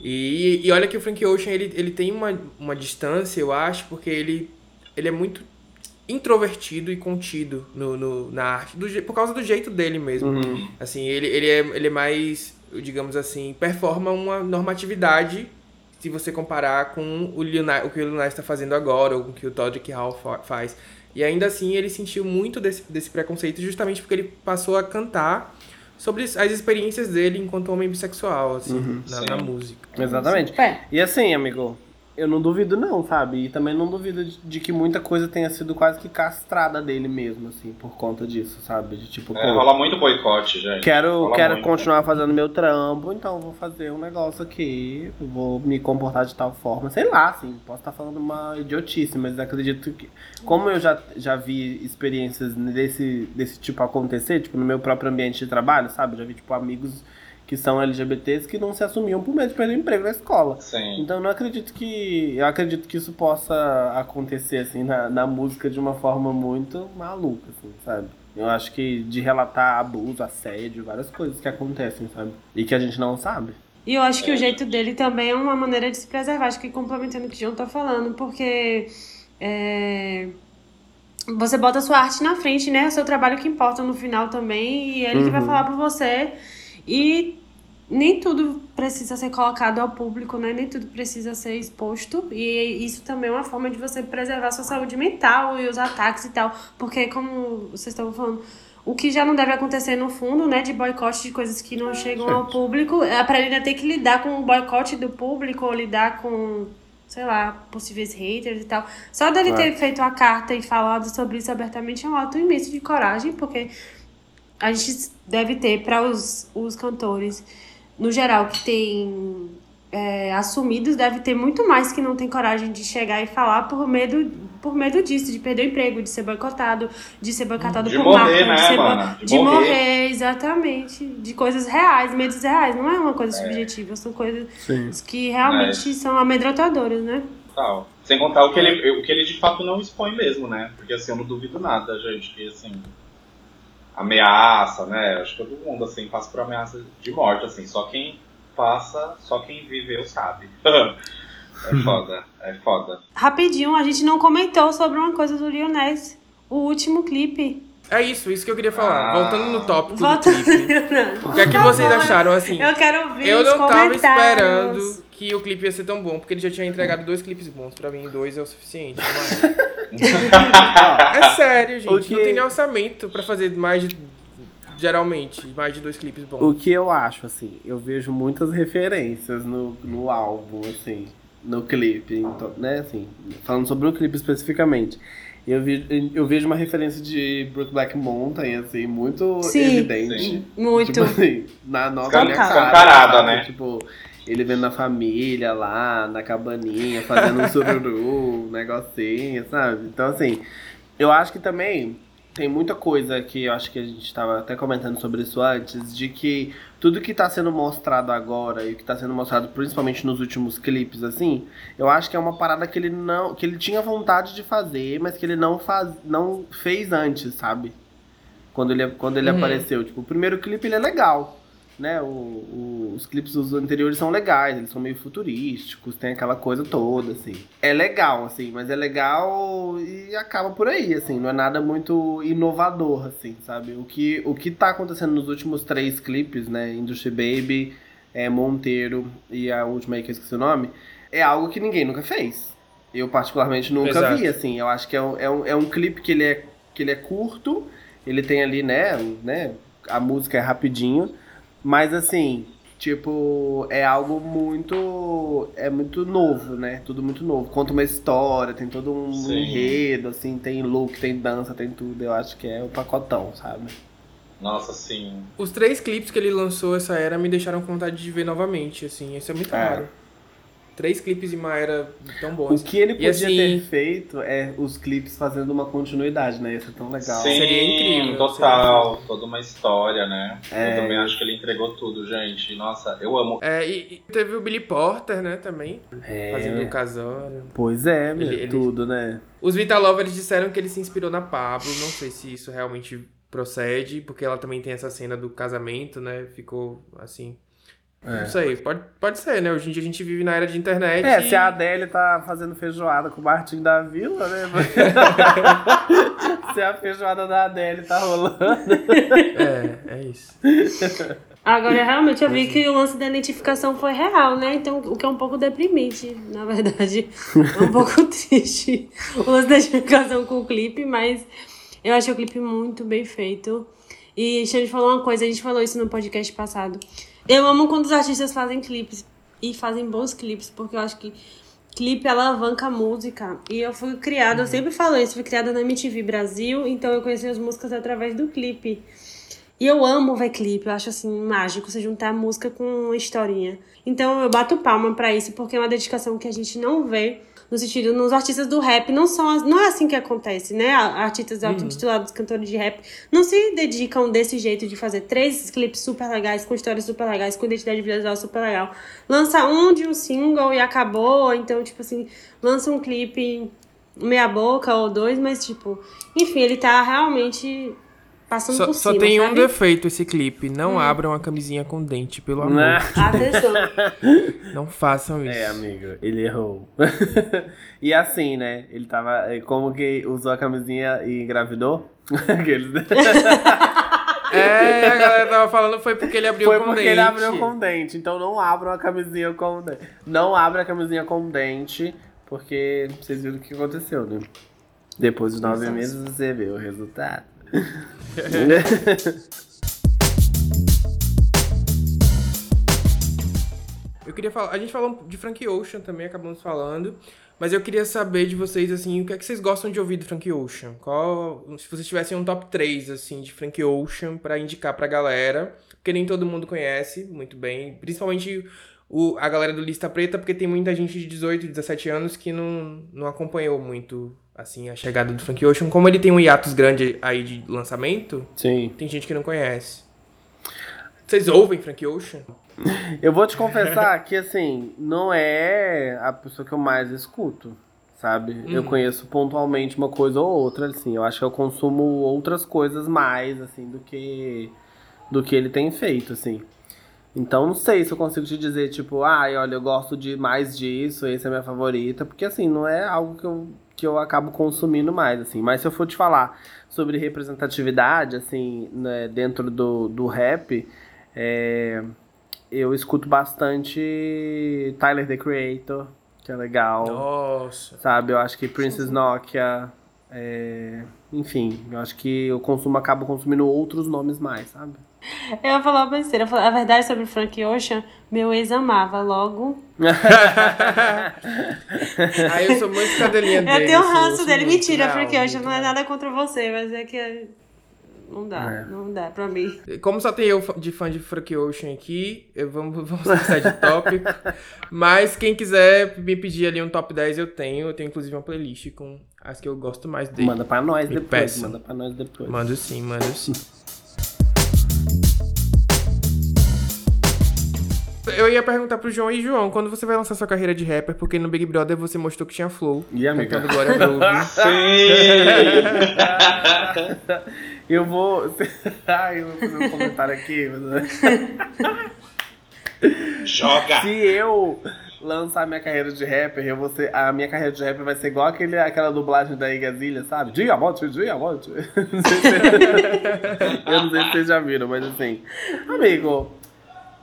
E, e olha que o Frank Ocean, ele, ele tem uma, uma distância, eu acho, porque ele, ele é muito introvertido e contido no, no, na arte, do, por causa do jeito dele mesmo. Uhum. Assim, ele, ele, é, ele é mais, digamos assim, performa uma normatividade se você comparar com o, o que o Nas está fazendo agora, ou com o que o Todrick Hall fa- faz. E ainda assim ele sentiu muito desse, desse preconceito justamente porque ele passou a cantar sobre as experiências dele enquanto homem bissexual, assim, na, Sim. na música. Exatamente. É. E assim, amigo, eu não duvido não, sabe? E também não duvido de, de que muita coisa tenha sido quase que castrada dele mesmo, assim, por conta disso, sabe? De tipo, É, pô, rola muito boicote, gente. quero, Rola quero muito. continuar fazendo meu trampo, então vou fazer um negócio aqui, vou me comportar de tal forma, sei lá, assim, posso estar falando uma idiotice, mas acredito que, como eu já, já vi experiências desse, desse tipo acontecer, tipo, no meu próprio ambiente de trabalho, sabe? Já vi, tipo, amigos que são LGBTs que não se assumiam por medo de perder o emprego na escola. Sim. Então eu não acredito que. Eu acredito que isso possa acontecer assim na, na música de uma forma muito maluca, assim, sabe? Eu acho que de relatar abuso, assédio, várias coisas que acontecem, sabe? E que a gente não sabe. E eu acho que o jeito dele também é uma maneira de se preservar. Acho que complementando o que o João tá falando, porque é, você bota a sua arte na frente, né? O seu trabalho que importa no final também, e ele que vai Uhum. falar por você. E nem tudo precisa ser colocado ao público, né? Nem tudo precisa ser exposto. E isso também é uma forma de você preservar a sua saúde mental e os ataques e tal. Porque, como vocês estavam falando, o que já não deve acontecer no fundo, né? De boicote de coisas que não chegam ao público. É pra ele ainda ter que lidar com o boicote do público ou lidar com sei lá, possíveis haters e tal. Só dele É. ter feito a carta e falado sobre isso abertamente é um ato imenso de coragem, porque a gente deve ter para os, os cantores, no geral, que tem é, assumidos, deve ter muito mais que não tem coragem de chegar e falar por medo, por medo disso, de perder o emprego, de ser boicotado, de ser boicotado De por morrer, marca, né, de, ser mana? de, De morrer. morrer. exatamente. De coisas reais, medos reais. Não é uma coisa subjetiva, são coisas Sim. que realmente são amedrontadoras, né? Tal. Sem contar o que, ele, o que ele de fato não expõe mesmo, né? Porque assim, eu não duvido nada, gente, que assim. Ameaça, né? Acho que todo mundo assim passa por ameaça de morte, assim. Só quem passa, só quem viveu sabe. <laughs> é foda, é foda. Rapidinho, a gente não comentou sobre uma coisa do Lil Nas, o último clipe. É isso, isso que eu queria falar. Ah. Voltando no tópico Volta. do clipe. <laughs> O que é que vocês acharam, assim? Eu quero ouvir Eu os não tava esperando que o clipe ia ser tão bom, porque ele já tinha entregado dois clipes bons. Pra mim, dois é o suficiente. mas- <laughs> é sério, gente. Que- Não tem nem orçamento pra fazer mais de. Geralmente, mais de dois clipes bons. O que eu acho, assim, eu vejo muitas referências no, no álbum, assim, no clipe, então, né, assim, falando sobre o clipe especificamente. Eu, vi, eu vejo uma referência de Brookback Mountain, assim, muito Sim. evidente. Sim. Muito. Tipo assim, na nova Total. Escancarada, sabe? né? Tipo, ele vendo a família lá, na cabaninha, fazendo um sururu, <laughs> um negocinho, sabe? Então, assim, eu acho que também tem muita coisa que eu acho que a gente estava até comentando sobre isso antes, de que tudo que está sendo mostrado agora e o que está sendo mostrado principalmente nos últimos clipes, assim, eu acho que é uma parada que ele não. que ele tinha vontade de fazer, mas que ele não, faz, não fez antes, sabe? Quando ele, quando ele Uhum. apareceu. Tipo, o primeiro clipe ele é legal. Né, o, o- os clipes dos anteriores são legais, eles são meio futurísticos, tem aquela coisa toda, assim. É legal, assim, mas é legal e acaba por aí, assim, não é nada muito inovador, assim, sabe? O que, o que tá acontecendo nos últimos três clipes, né, Industry Baby, é, Monteiro e a última aí que eu esqueci o nome, é algo que ninguém nunca fez. Eu particularmente nunca Exato. vi, assim, eu acho que é um, é um, é um clipe que ele é, que ele é curto, ele tem ali, né, né, a música é rapidinho, mas assim, tipo, é algo muito. É muito novo, né? Tudo muito novo. Conta uma história, tem todo um Sim. enredo, assim, tem look, tem dança, tem tudo. Eu acho que é o pacotão, sabe? Nossa, sim. Os três clipes que ele lançou essa era me deixaram com vontade de ver novamente, assim. Isso é muito É. Três clipes em uma era tão O bons. que ele podia assim- ter feito é os clipes fazendo uma continuidade, né? Isso é tão legal. Sim, Seria incrível, Total, toda uma história, né? É. Eu também acho que ele entregou tudo, gente. Nossa, eu amo. É, e, e teve o Billy Porter, né, também. Fazendo É. o casório. Pois é, meu, Ele- ele- tudo, né? Os Vita Lovers disseram que ele se inspirou na Pablo. Não sei se isso realmente procede, porque ela também tem essa cena do casamento, né? Ficou assim. É. Não sei, pode, pode ser, né? Hoje em dia a gente vive na era de internet. É, e- se a Adele tá fazendo feijoada com o Martim da Vila, né? <laughs> se a feijoada da Adele tá rolando. É, é isso. Agora, realmente, eu vi que o lance da identificação foi real, né? Então, o que é um pouco deprimente, na verdade. É um pouco <laughs> triste o lance da identificação com o clipe, mas eu achei o clipe muito bem feito. E deixa eu te falar uma coisa, a gente falou isso no podcast passado. Eu amo quando os artistas fazem clipes e fazem bons clipes, porque eu acho que clipe alavanca a música. E eu fui criada, eu sempre falo isso, fui criada na MTV Brasil, então eu conheci as músicas através do clipe. E eu amo ver clipe, eu acho assim mágico você juntar a música com uma historinha. Então eu bato palma pra isso, porque é uma dedicação que a gente não vê no sentido nos artistas do rap, não são as- não é assim que acontece, né? Artistas autotitulados, cantores de rap, não se dedicam desse jeito de fazer três clipes super legais, com histórias super legais, com identidade visual super legal. Lança um de um single e acabou, então tipo assim, lança um clipe meia boca ou dois, mas tipo, enfim, ele tá realmente passando Só, por só cima, tem um sabe? defeito esse clipe. Não abram a camisinha com dente, pelo amor. Né? Atenção. <laughs> Não façam isso. É, amigo, ele errou. <laughs> e assim, né? Ele tava. é, Como que usou a camisinha e engravidou? <laughs> Aqueles? É, a galera tava falando foi porque ele abriu Foi com porque dente. ele abriu com dente. Então não abram a camisinha com dente. Não abra a camisinha com dente, porque vocês viram o que aconteceu, né? Depois de nove meses você vê o resultado. Eu queria falar. A gente falou de Frank Ocean também, acabamos falando. Mas eu queria saber de vocês, assim, o que é que vocês gostam de ouvir do Frank Ocean? Qual. Se vocês tivessem um top 3, assim, de Frank Ocean pra indicar pra galera. Porque nem todo mundo conhece muito bem. Principalmente o, a galera do Lista Preta, porque tem muita gente de 18, 17 anos que não, não acompanhou muito, assim, a chegada do Frank Ocean. Como ele tem um hiatus grande aí de lançamento, Sim. tem gente que não conhece. Vocês ouvem Frank Ocean? Eu vou te confessar <laughs> que, assim, não é a pessoa que eu mais escuto, sabe? Eu Uhum. conheço pontualmente uma coisa ou outra, assim. Eu acho que eu consumo outras coisas mais, assim, do que, do que ele tem feito, assim. Então, não sei se eu consigo te dizer, tipo, ai, olha, eu gosto de mais disso, esse é a minha favorita, porque, assim, não é algo que eu, que eu acabo consumindo mais, assim. Mas se eu for te falar sobre representatividade, assim, né, dentro do, do rap, é, eu escuto bastante Tyler, The Creator, que é legal, Nossa. sabe? Eu acho que Princess Nokia, é, enfim, eu acho que eu consumo, acabo consumindo outros nomes mais, sabe? Eu ia falar uma besteira. A verdade sobre o Frank Ocean, meu ex amava. Logo, <laughs> Aí eu sou muito cadelinha dele. eu tenho sou- ranço sou dele. Mentira, real, Frank Ocean, não é nada contra você, mas é que não dá, É. não dá pra mim. Como só tem eu de fã de Frank Ocean aqui, eu vamos, vamos passar de tópico. <laughs> Mas quem quiser me pedir ali um top 10, eu tenho. Eu tenho inclusive uma playlist com as que eu gosto mais dele. Manda pra nós Me depois, peça. manda pra nós depois. Mando sim, mando sim. Eu ia perguntar pro João, e João, quando você vai lançar sua carreira de rapper? Porque no Big Brother você mostrou que tinha flow. E amiga? Glória Groove. Sim! Eu vou. <laughs> Ai, eu vou fazer um comentário aqui. mas- Joga! Se eu lançar minha carreira de rapper, eu vou ser, a minha carreira de rapper vai ser igual aquele, aquela dublagem da Igazilha, sabe? Diamante, diamante. <laughs> Eu não sei se vocês já viram, mas assim. Amigo,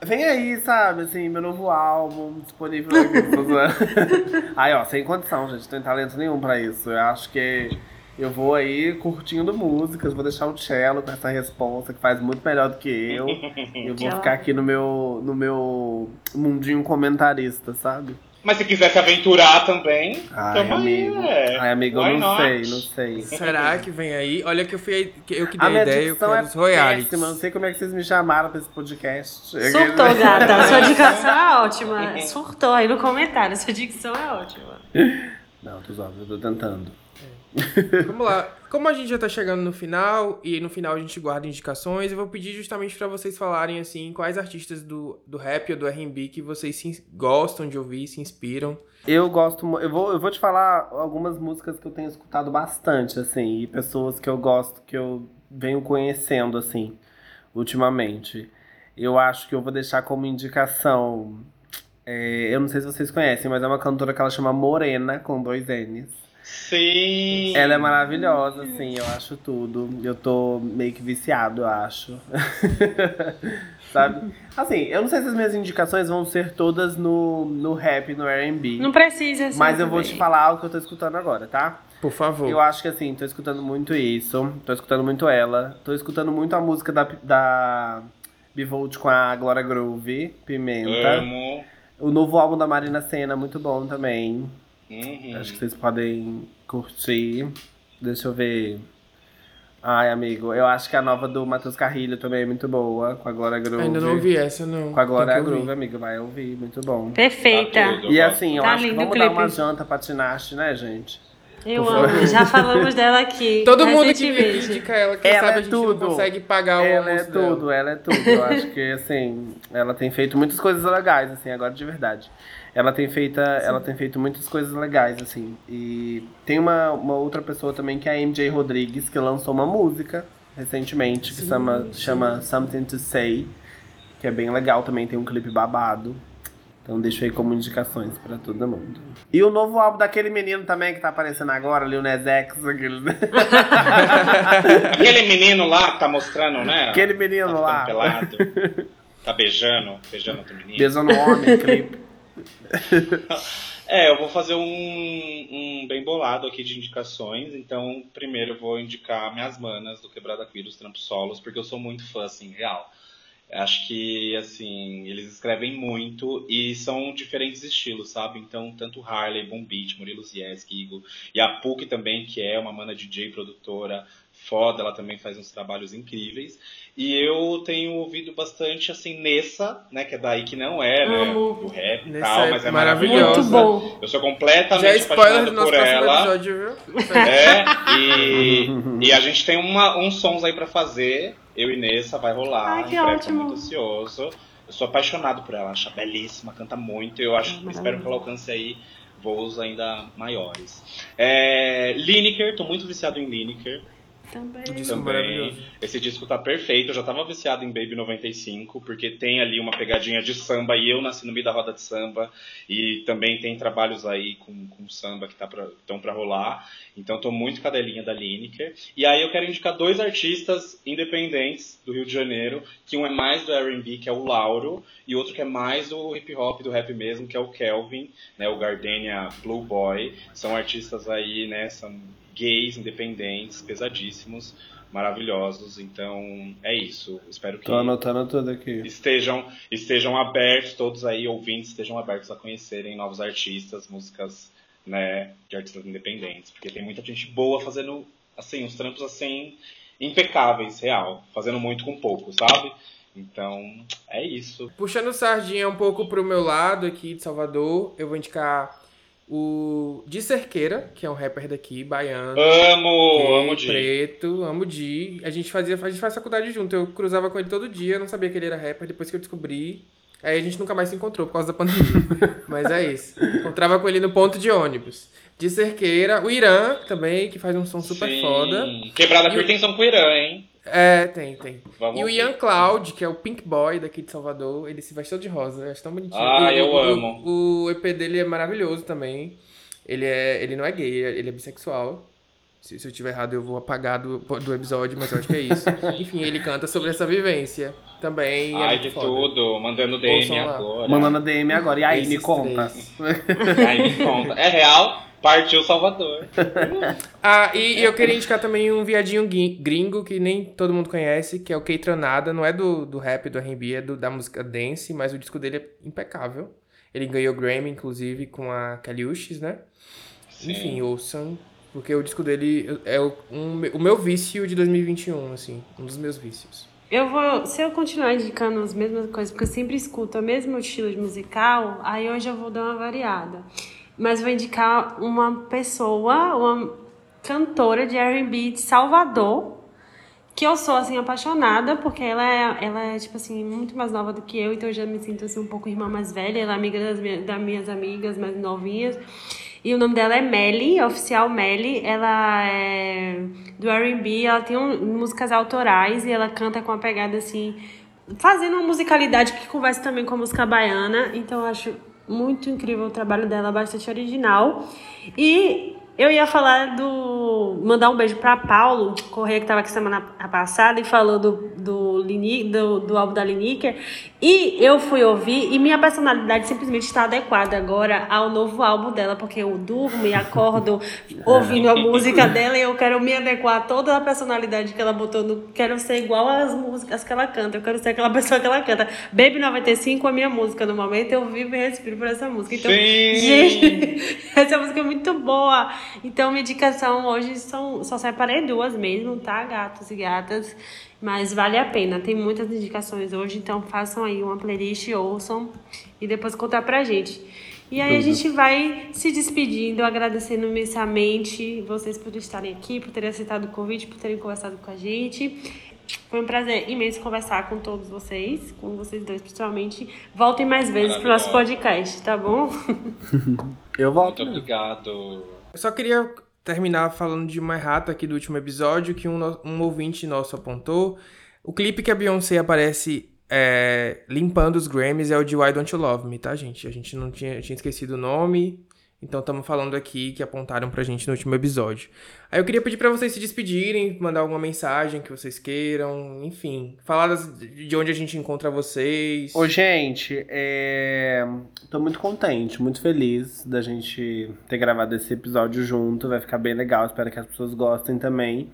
vem aí, sabe? Assim, meu novo álbum disponível zoando. <laughs> aí, ó, sem condição, gente. Não tem talento nenhum pra isso. Eu acho que. Eu vou aí curtindo músicas, vou deixar o cello com essa resposta que faz muito melhor do que eu. <laughs> Eu vou ficar aqui no meu, no meu mundinho comentarista, sabe? Mas se quiser se aventurar também, Ai, tamo aí, amigo. é. Ai, amigo, eu não not? sei, não sei. Será que vem aí? Olha que eu fui que eu que dei A ideia, eu quero é os royalties. péssima, não sei como é que vocês me chamaram pra esse podcast. Surtou, gata. Sua <laughs> dicção é ótima. Surtou aí no comentário. Sua dicção é ótima. Não, tô zoando, eu tô tentando. Vamos lá. Como a gente já tá chegando no final, e no final a gente guarda indicações, eu vou pedir justamente pra vocês falarem, assim, quais artistas do, do rap ou do R&B que vocês se, gostam de ouvir, se inspiram. Eu gosto, eu vou, eu vou te falar algumas músicas que eu tenho escutado bastante, assim, e pessoas que eu gosto, que eu venho conhecendo, assim, ultimamente. Eu acho que eu vou deixar como indicação. é, eu não sei se vocês conhecem, mas é uma cantora que ela chama Morena, com dois N's. Sim! Ela é maravilhosa, assim, eu acho tudo. Eu tô meio que viciado, eu acho. <laughs> Sabe? Assim, eu não sei se as minhas indicações vão ser todas no, no rap, no R&B. Não precisa ser Mas eu vou te falar o que eu tô escutando agora, tá? Por favor. Eu acho que assim, tô escutando muito isso, tô escutando muito ela, tô escutando muito a música da, da Bivolt com a Glória Groove, Pimenta. Amo. O novo álbum da Marina Senna, muito bom também. Uhum. Acho que vocês podem curtir. Deixa eu ver. Ai, amigo, eu acho que a nova do Matheus Carrilho também é muito boa, com a Glória Groove. Ainda não ouvi essa, não. Com a Glória que. Groove, amigo, vai ouvir, muito bom. Perfeita. Tá tudo. E Eu assim, eu Tá acho que vamos dar uma janta pra Tinashe, né, gente? Eu Por amo. favor. Já falamos dela aqui. <laughs> Todo mundo que indica ela, quem Ela sabe é a gente tudo. não consegue pagar o Ela é almoço dela. tudo, ela é tudo. Eu acho que, assim, ela tem feito muitas coisas legais, assim, agora de verdade. Ela tem, feita, ela tem feito muitas coisas legais, assim. E tem uma, uma outra pessoa também, que é a MJ Rodrigues, que lançou uma música recentemente, que chama, chama Something to Say, que é bem legal também, tem um clipe babado. Então deixo aí como indicações pra todo mundo. E o novo álbum daquele menino também que tá aparecendo agora, Lil Nas X, aquele... Aquele menino lá que tá mostrando, né? aquele menino tá lá. pelado. Tá beijando, beijando outro menino. Beijando homem, <laughs> clipe. <laughs> É, eu vou fazer um, um bem bolado aqui de indicações. Então, primeiro eu vou indicar minhas manas do Quebrada Queer, os trampos solos, porque eu sou muito fã, assim, real. Acho que, assim, eles escrevem muito e são diferentes estilos, sabe? Então, tanto Harley, Boom Beat, Murilo Zieski, Igor, e a PUC também, que é uma mana DJ produtora foda, ela também faz uns trabalhos incríveis. E eu tenho ouvido bastante, assim, Nessa, né? Que é daí que não é, né? Do rap e tal, é mas é maravilhosa. Muito maravilhosa. bom. Eu sou Já é completamente spoiler do apaixonado nosso por próximo ela. episódio, viu? É, e, e a gente tem uma, uns sons aí pra fazer. Eu e Nessa vai rolar. Ai, que em breve, tô ótimo. muito ansioso. Eu sou apaixonado por ela, acho belíssima, canta muito. Eu acho, maravilhoso. espero que ela alcance aí voos ainda maiores. É, Lineker, tô muito viciado em Lineker. Também. Disco Também. Esse disco tá perfeito. Eu já tava viciado em Baby 95, porque tem ali uma pegadinha de samba e eu nasci no meio da roda de samba. E também tem trabalhos aí com, com samba que tá pra, estão pra rolar. Então tô muito cadelinha da Lineker. E aí eu quero indicar dois artistas independentes do Rio de Janeiro, que um é mais do R&B, que é o Lauro, e outro que é mais do hip hop, do rap mesmo, que é o Kelvin, né, o Gardenia Blue Boy. São artistas aí, né, são gays, independentes, pesadíssimos, maravilhosos. Então é isso. Espero que Tô anotando tudo aqui. estejam, estejam abertos, todos aí, ouvintes, estejam abertos a conhecerem novos artistas, músicas, né, de artistas independentes, porque tem muita gente boa fazendo, assim, uns trampos, assim, impecáveis, real, fazendo muito com pouco, sabe? Então, é isso. Puxando sardinha um pouco pro meu lado aqui de Salvador, eu vou indicar o Di Cerqueira, que é um rapper daqui, baiano. Amo, gay, amo de preto, amo Di. A gente fazia, a gente faz faculdade junto. Eu cruzava com ele todo dia, não sabia que ele era rapper, depois que eu descobri. Aí a gente nunca mais se encontrou por causa da pandemia. <laughs> Mas é isso. Encontrava com ele no ponto de ônibus. De Cerqueira, o Irã também, que faz um som super Sim. foda. Quebrada E por o- tensão com o Irã, hein? É, tem, tem. Vamos E o. Ian Cloud, que é o Pink Boy daqui de Salvador, ele se veste todo de rosa, eu acho tão bonitinho. Ah, O- eu o- amo. O, EP dele é maravilhoso também. Ele, é, ele não é gay, ele é bissexual. Se, se eu tiver errado, eu vou apagar do, do episódio, mas eu acho que é isso. <laughs> Enfim, ele canta sobre essa vivência também. e é Ai, muito de foda. tudo, mandando DM agora. Mandando DM agora. E aí, Esses me conta. Aí me conta. É real? Partiu Salvador. <laughs> Ah, e, e eu queria indicar também um viadinho gringo que nem todo mundo conhece, que é o Keitranada. Não é do, do rap, do R&B, é do, da música dance, mas o disco dele é impecável. Ele ganhou Grammy, inclusive, com a Kelly Uchis, né? Sim. Enfim, ouçam, porque o disco dele é o, um, o meu vício de 2021, assim, um dos meus vícios. Eu vou, se eu continuar indicando as mesmas coisas, porque eu sempre escuto o mesmo estilo de musical, aí hoje eu vou dar uma variada. Mas vou indicar uma pessoa, uma cantora de R&B de Salvador, que eu sou, assim, apaixonada, porque ela é, ela é, tipo assim, muito mais nova do que eu, então eu já me sinto, assim, um pouco irmã mais velha, ela é amiga das das minhas amigas mais novinhas. E o nome dela é Melly, oficial Melly. Ela é do R&B, ela tem um- músicas autorais e ela canta com uma pegada assim, fazendo uma musicalidade que conversa também com a música baiana. Então eu acho muito incrível o trabalho dela, bastante original. E eu ia falar do. mandar um beijo pra Paulo Correia, que estava aqui semana passada e falou do, do, Lini, do, do álbum da Lineker. E eu fui ouvir e minha personalidade simplesmente está adequada agora ao novo álbum dela, porque eu durmo e acordo <laughs> ouvindo a música dela e eu quero me adequar a toda a personalidade que ela botou. No, quero ser igual às músicas que ela canta, eu quero ser aquela <laughs> pessoa que ela canta. Baby 95 é a minha música no momento, eu vivo e respiro por essa música. Então, Sim! gente, <laughs> essa música é muito boa. Então, minha indicação hoje são, só separei duas mesmo, tá? Gatos e gatas. Mas vale a pena. Tem muitas indicações hoje, então façam aí uma playlist, ouçam e depois contar pra gente. E aí a gente vai se despedindo, agradecendo imensamente vocês por estarem aqui, por terem aceitado o convite, por terem conversado com a gente. Foi um prazer imenso conversar com todos vocês, com vocês dois principalmente. Voltem mais vezes pro nosso podcast, tá bom? <laughs> Eu volto. Muito obrigado. Eu só queria terminar falando de uma errata aqui do último episódio que um, um ouvinte nosso apontou. O clipe que a Beyoncé aparece é, limpando os Grammys é o de Why Don't You Love Me, tá, gente? A gente não tinha, tinha esquecido o nome, então estamos falando aqui que apontaram pra gente no último episódio. Aí eu queria pedir pra vocês se despedirem, mandar alguma mensagem que vocês queiram, enfim, falar de onde a gente encontra vocês. Ô, gente, é... tô muito contente, muito feliz da gente ter gravado esse episódio junto. Vai ficar bem legal, espero que as pessoas gostem também.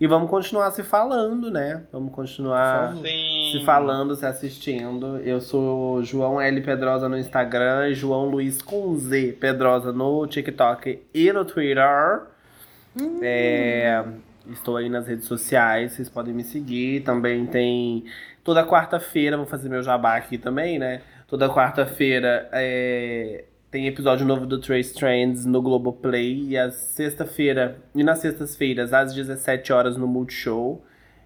E vamos continuar se falando, né? Vamos continuar favor. Sim. se falando, se assistindo. Eu sou João L. Pedrosa no Instagram e João Luiz com Z Pedrosa no TikTok e no Twitter. Hum. É, estou aí nas redes sociais, vocês podem me seguir. Também tem toda quarta-feira, vou fazer meu jabá aqui também, né? Toda quarta-feira é, tem episódio novo do Trace Trends no Globoplay. E às sexta-feira, e nas sextas-feiras, às 17 horas no Multishow.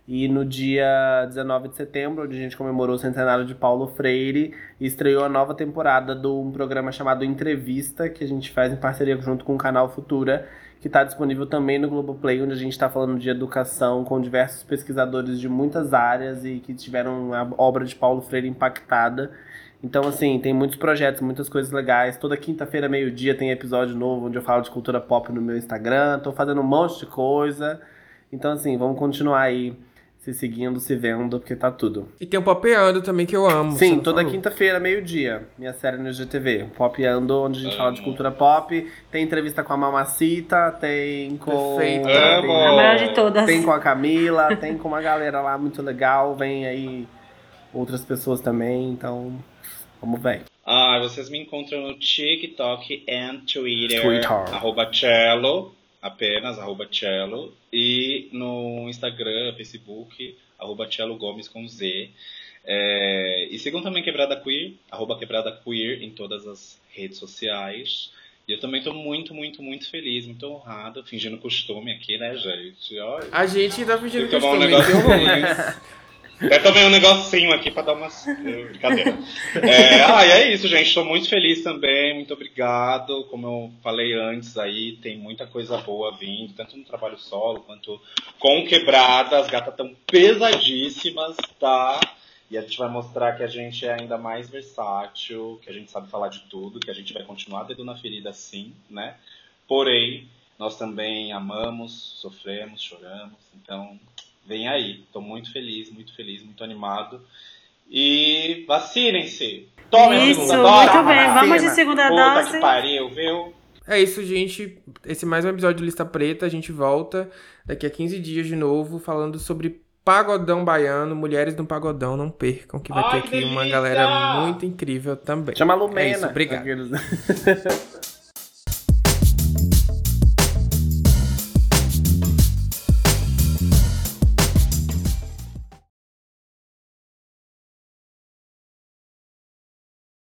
E no dia 19 de setembro, onde a gente comemorou o centenário de Paulo Freire, estreou a nova temporada de um programa chamado Entrevista, que a gente faz em parceria junto com o canal Futura, que está disponível também no Globoplay, onde a gente está falando de educação com diversos pesquisadores de muitas áreas e que tiveram a obra de Paulo Freire impactada. Então, assim, tem muitos projetos, muitas coisas legais. Toda quinta-feira, meio-dia, tem episódio novo onde eu falo de cultura pop no meu Instagram. Tô fazendo um monte de coisa. Então, assim, vamos continuar aí se seguindo, se vendo, porque tá tudo. E tem o Popeando também, que eu amo. Sim, toda quinta-feira, meio-dia, minha série no GTV. Popeando, onde a gente amo. fala de cultura pop. Tem entrevista com a Mamacita, tem com... Perfeito. Tem, a melhor de todas. Tem com a Camila, tem com uma galera lá muito legal. Vem aí outras pessoas também, então... Vamos ver. Ah, vocês me encontram no TikTok e Twitter. Twitter. Arroba cello, apenas, arroba cello. E no Instagram, Facebook, arroba cello gomes com Z. É, e sigam também Quebrada Queer, arroba Quebrada Queer em todas as redes sociais. E eu também tô muito, muito, muito feliz, muito honrado, fingindo costume aqui, né, gente? Olha, a gente tá fingindo costume, um negócio <laughs> Até tomei um negocinho aqui pra dar umas. Brincadeira. É, ah, e é isso, gente. Estou muito feliz também. Muito obrigado. Como eu falei antes aí, tem muita coisa boa vindo, tanto no trabalho solo quanto com quebrada. As gatas estão pesadíssimas, tá? E a gente vai mostrar que a gente é ainda mais versátil, que a gente sabe falar de tudo, que a gente vai continuar dedo na ferida sim, né? Porém, nós também amamos, sofremos, choramos. Então, vem aí. Estou muito feliz, muito feliz, muito animado. E vacinem-se. Tomem Isso, a segunda dose. Muito bem, vamos de segunda Puta dose. Que pariu, viu? É isso, gente. Esse é mais um episódio de Lista Preta. A gente volta daqui a 15 dias de novo falando sobre Pagodão Baiano, Mulheres do Pagodão. Não percam, que vai Ai, ter aqui uma galera muito incrível também. Chama a Lumena. É isso, obrigado. <laughs>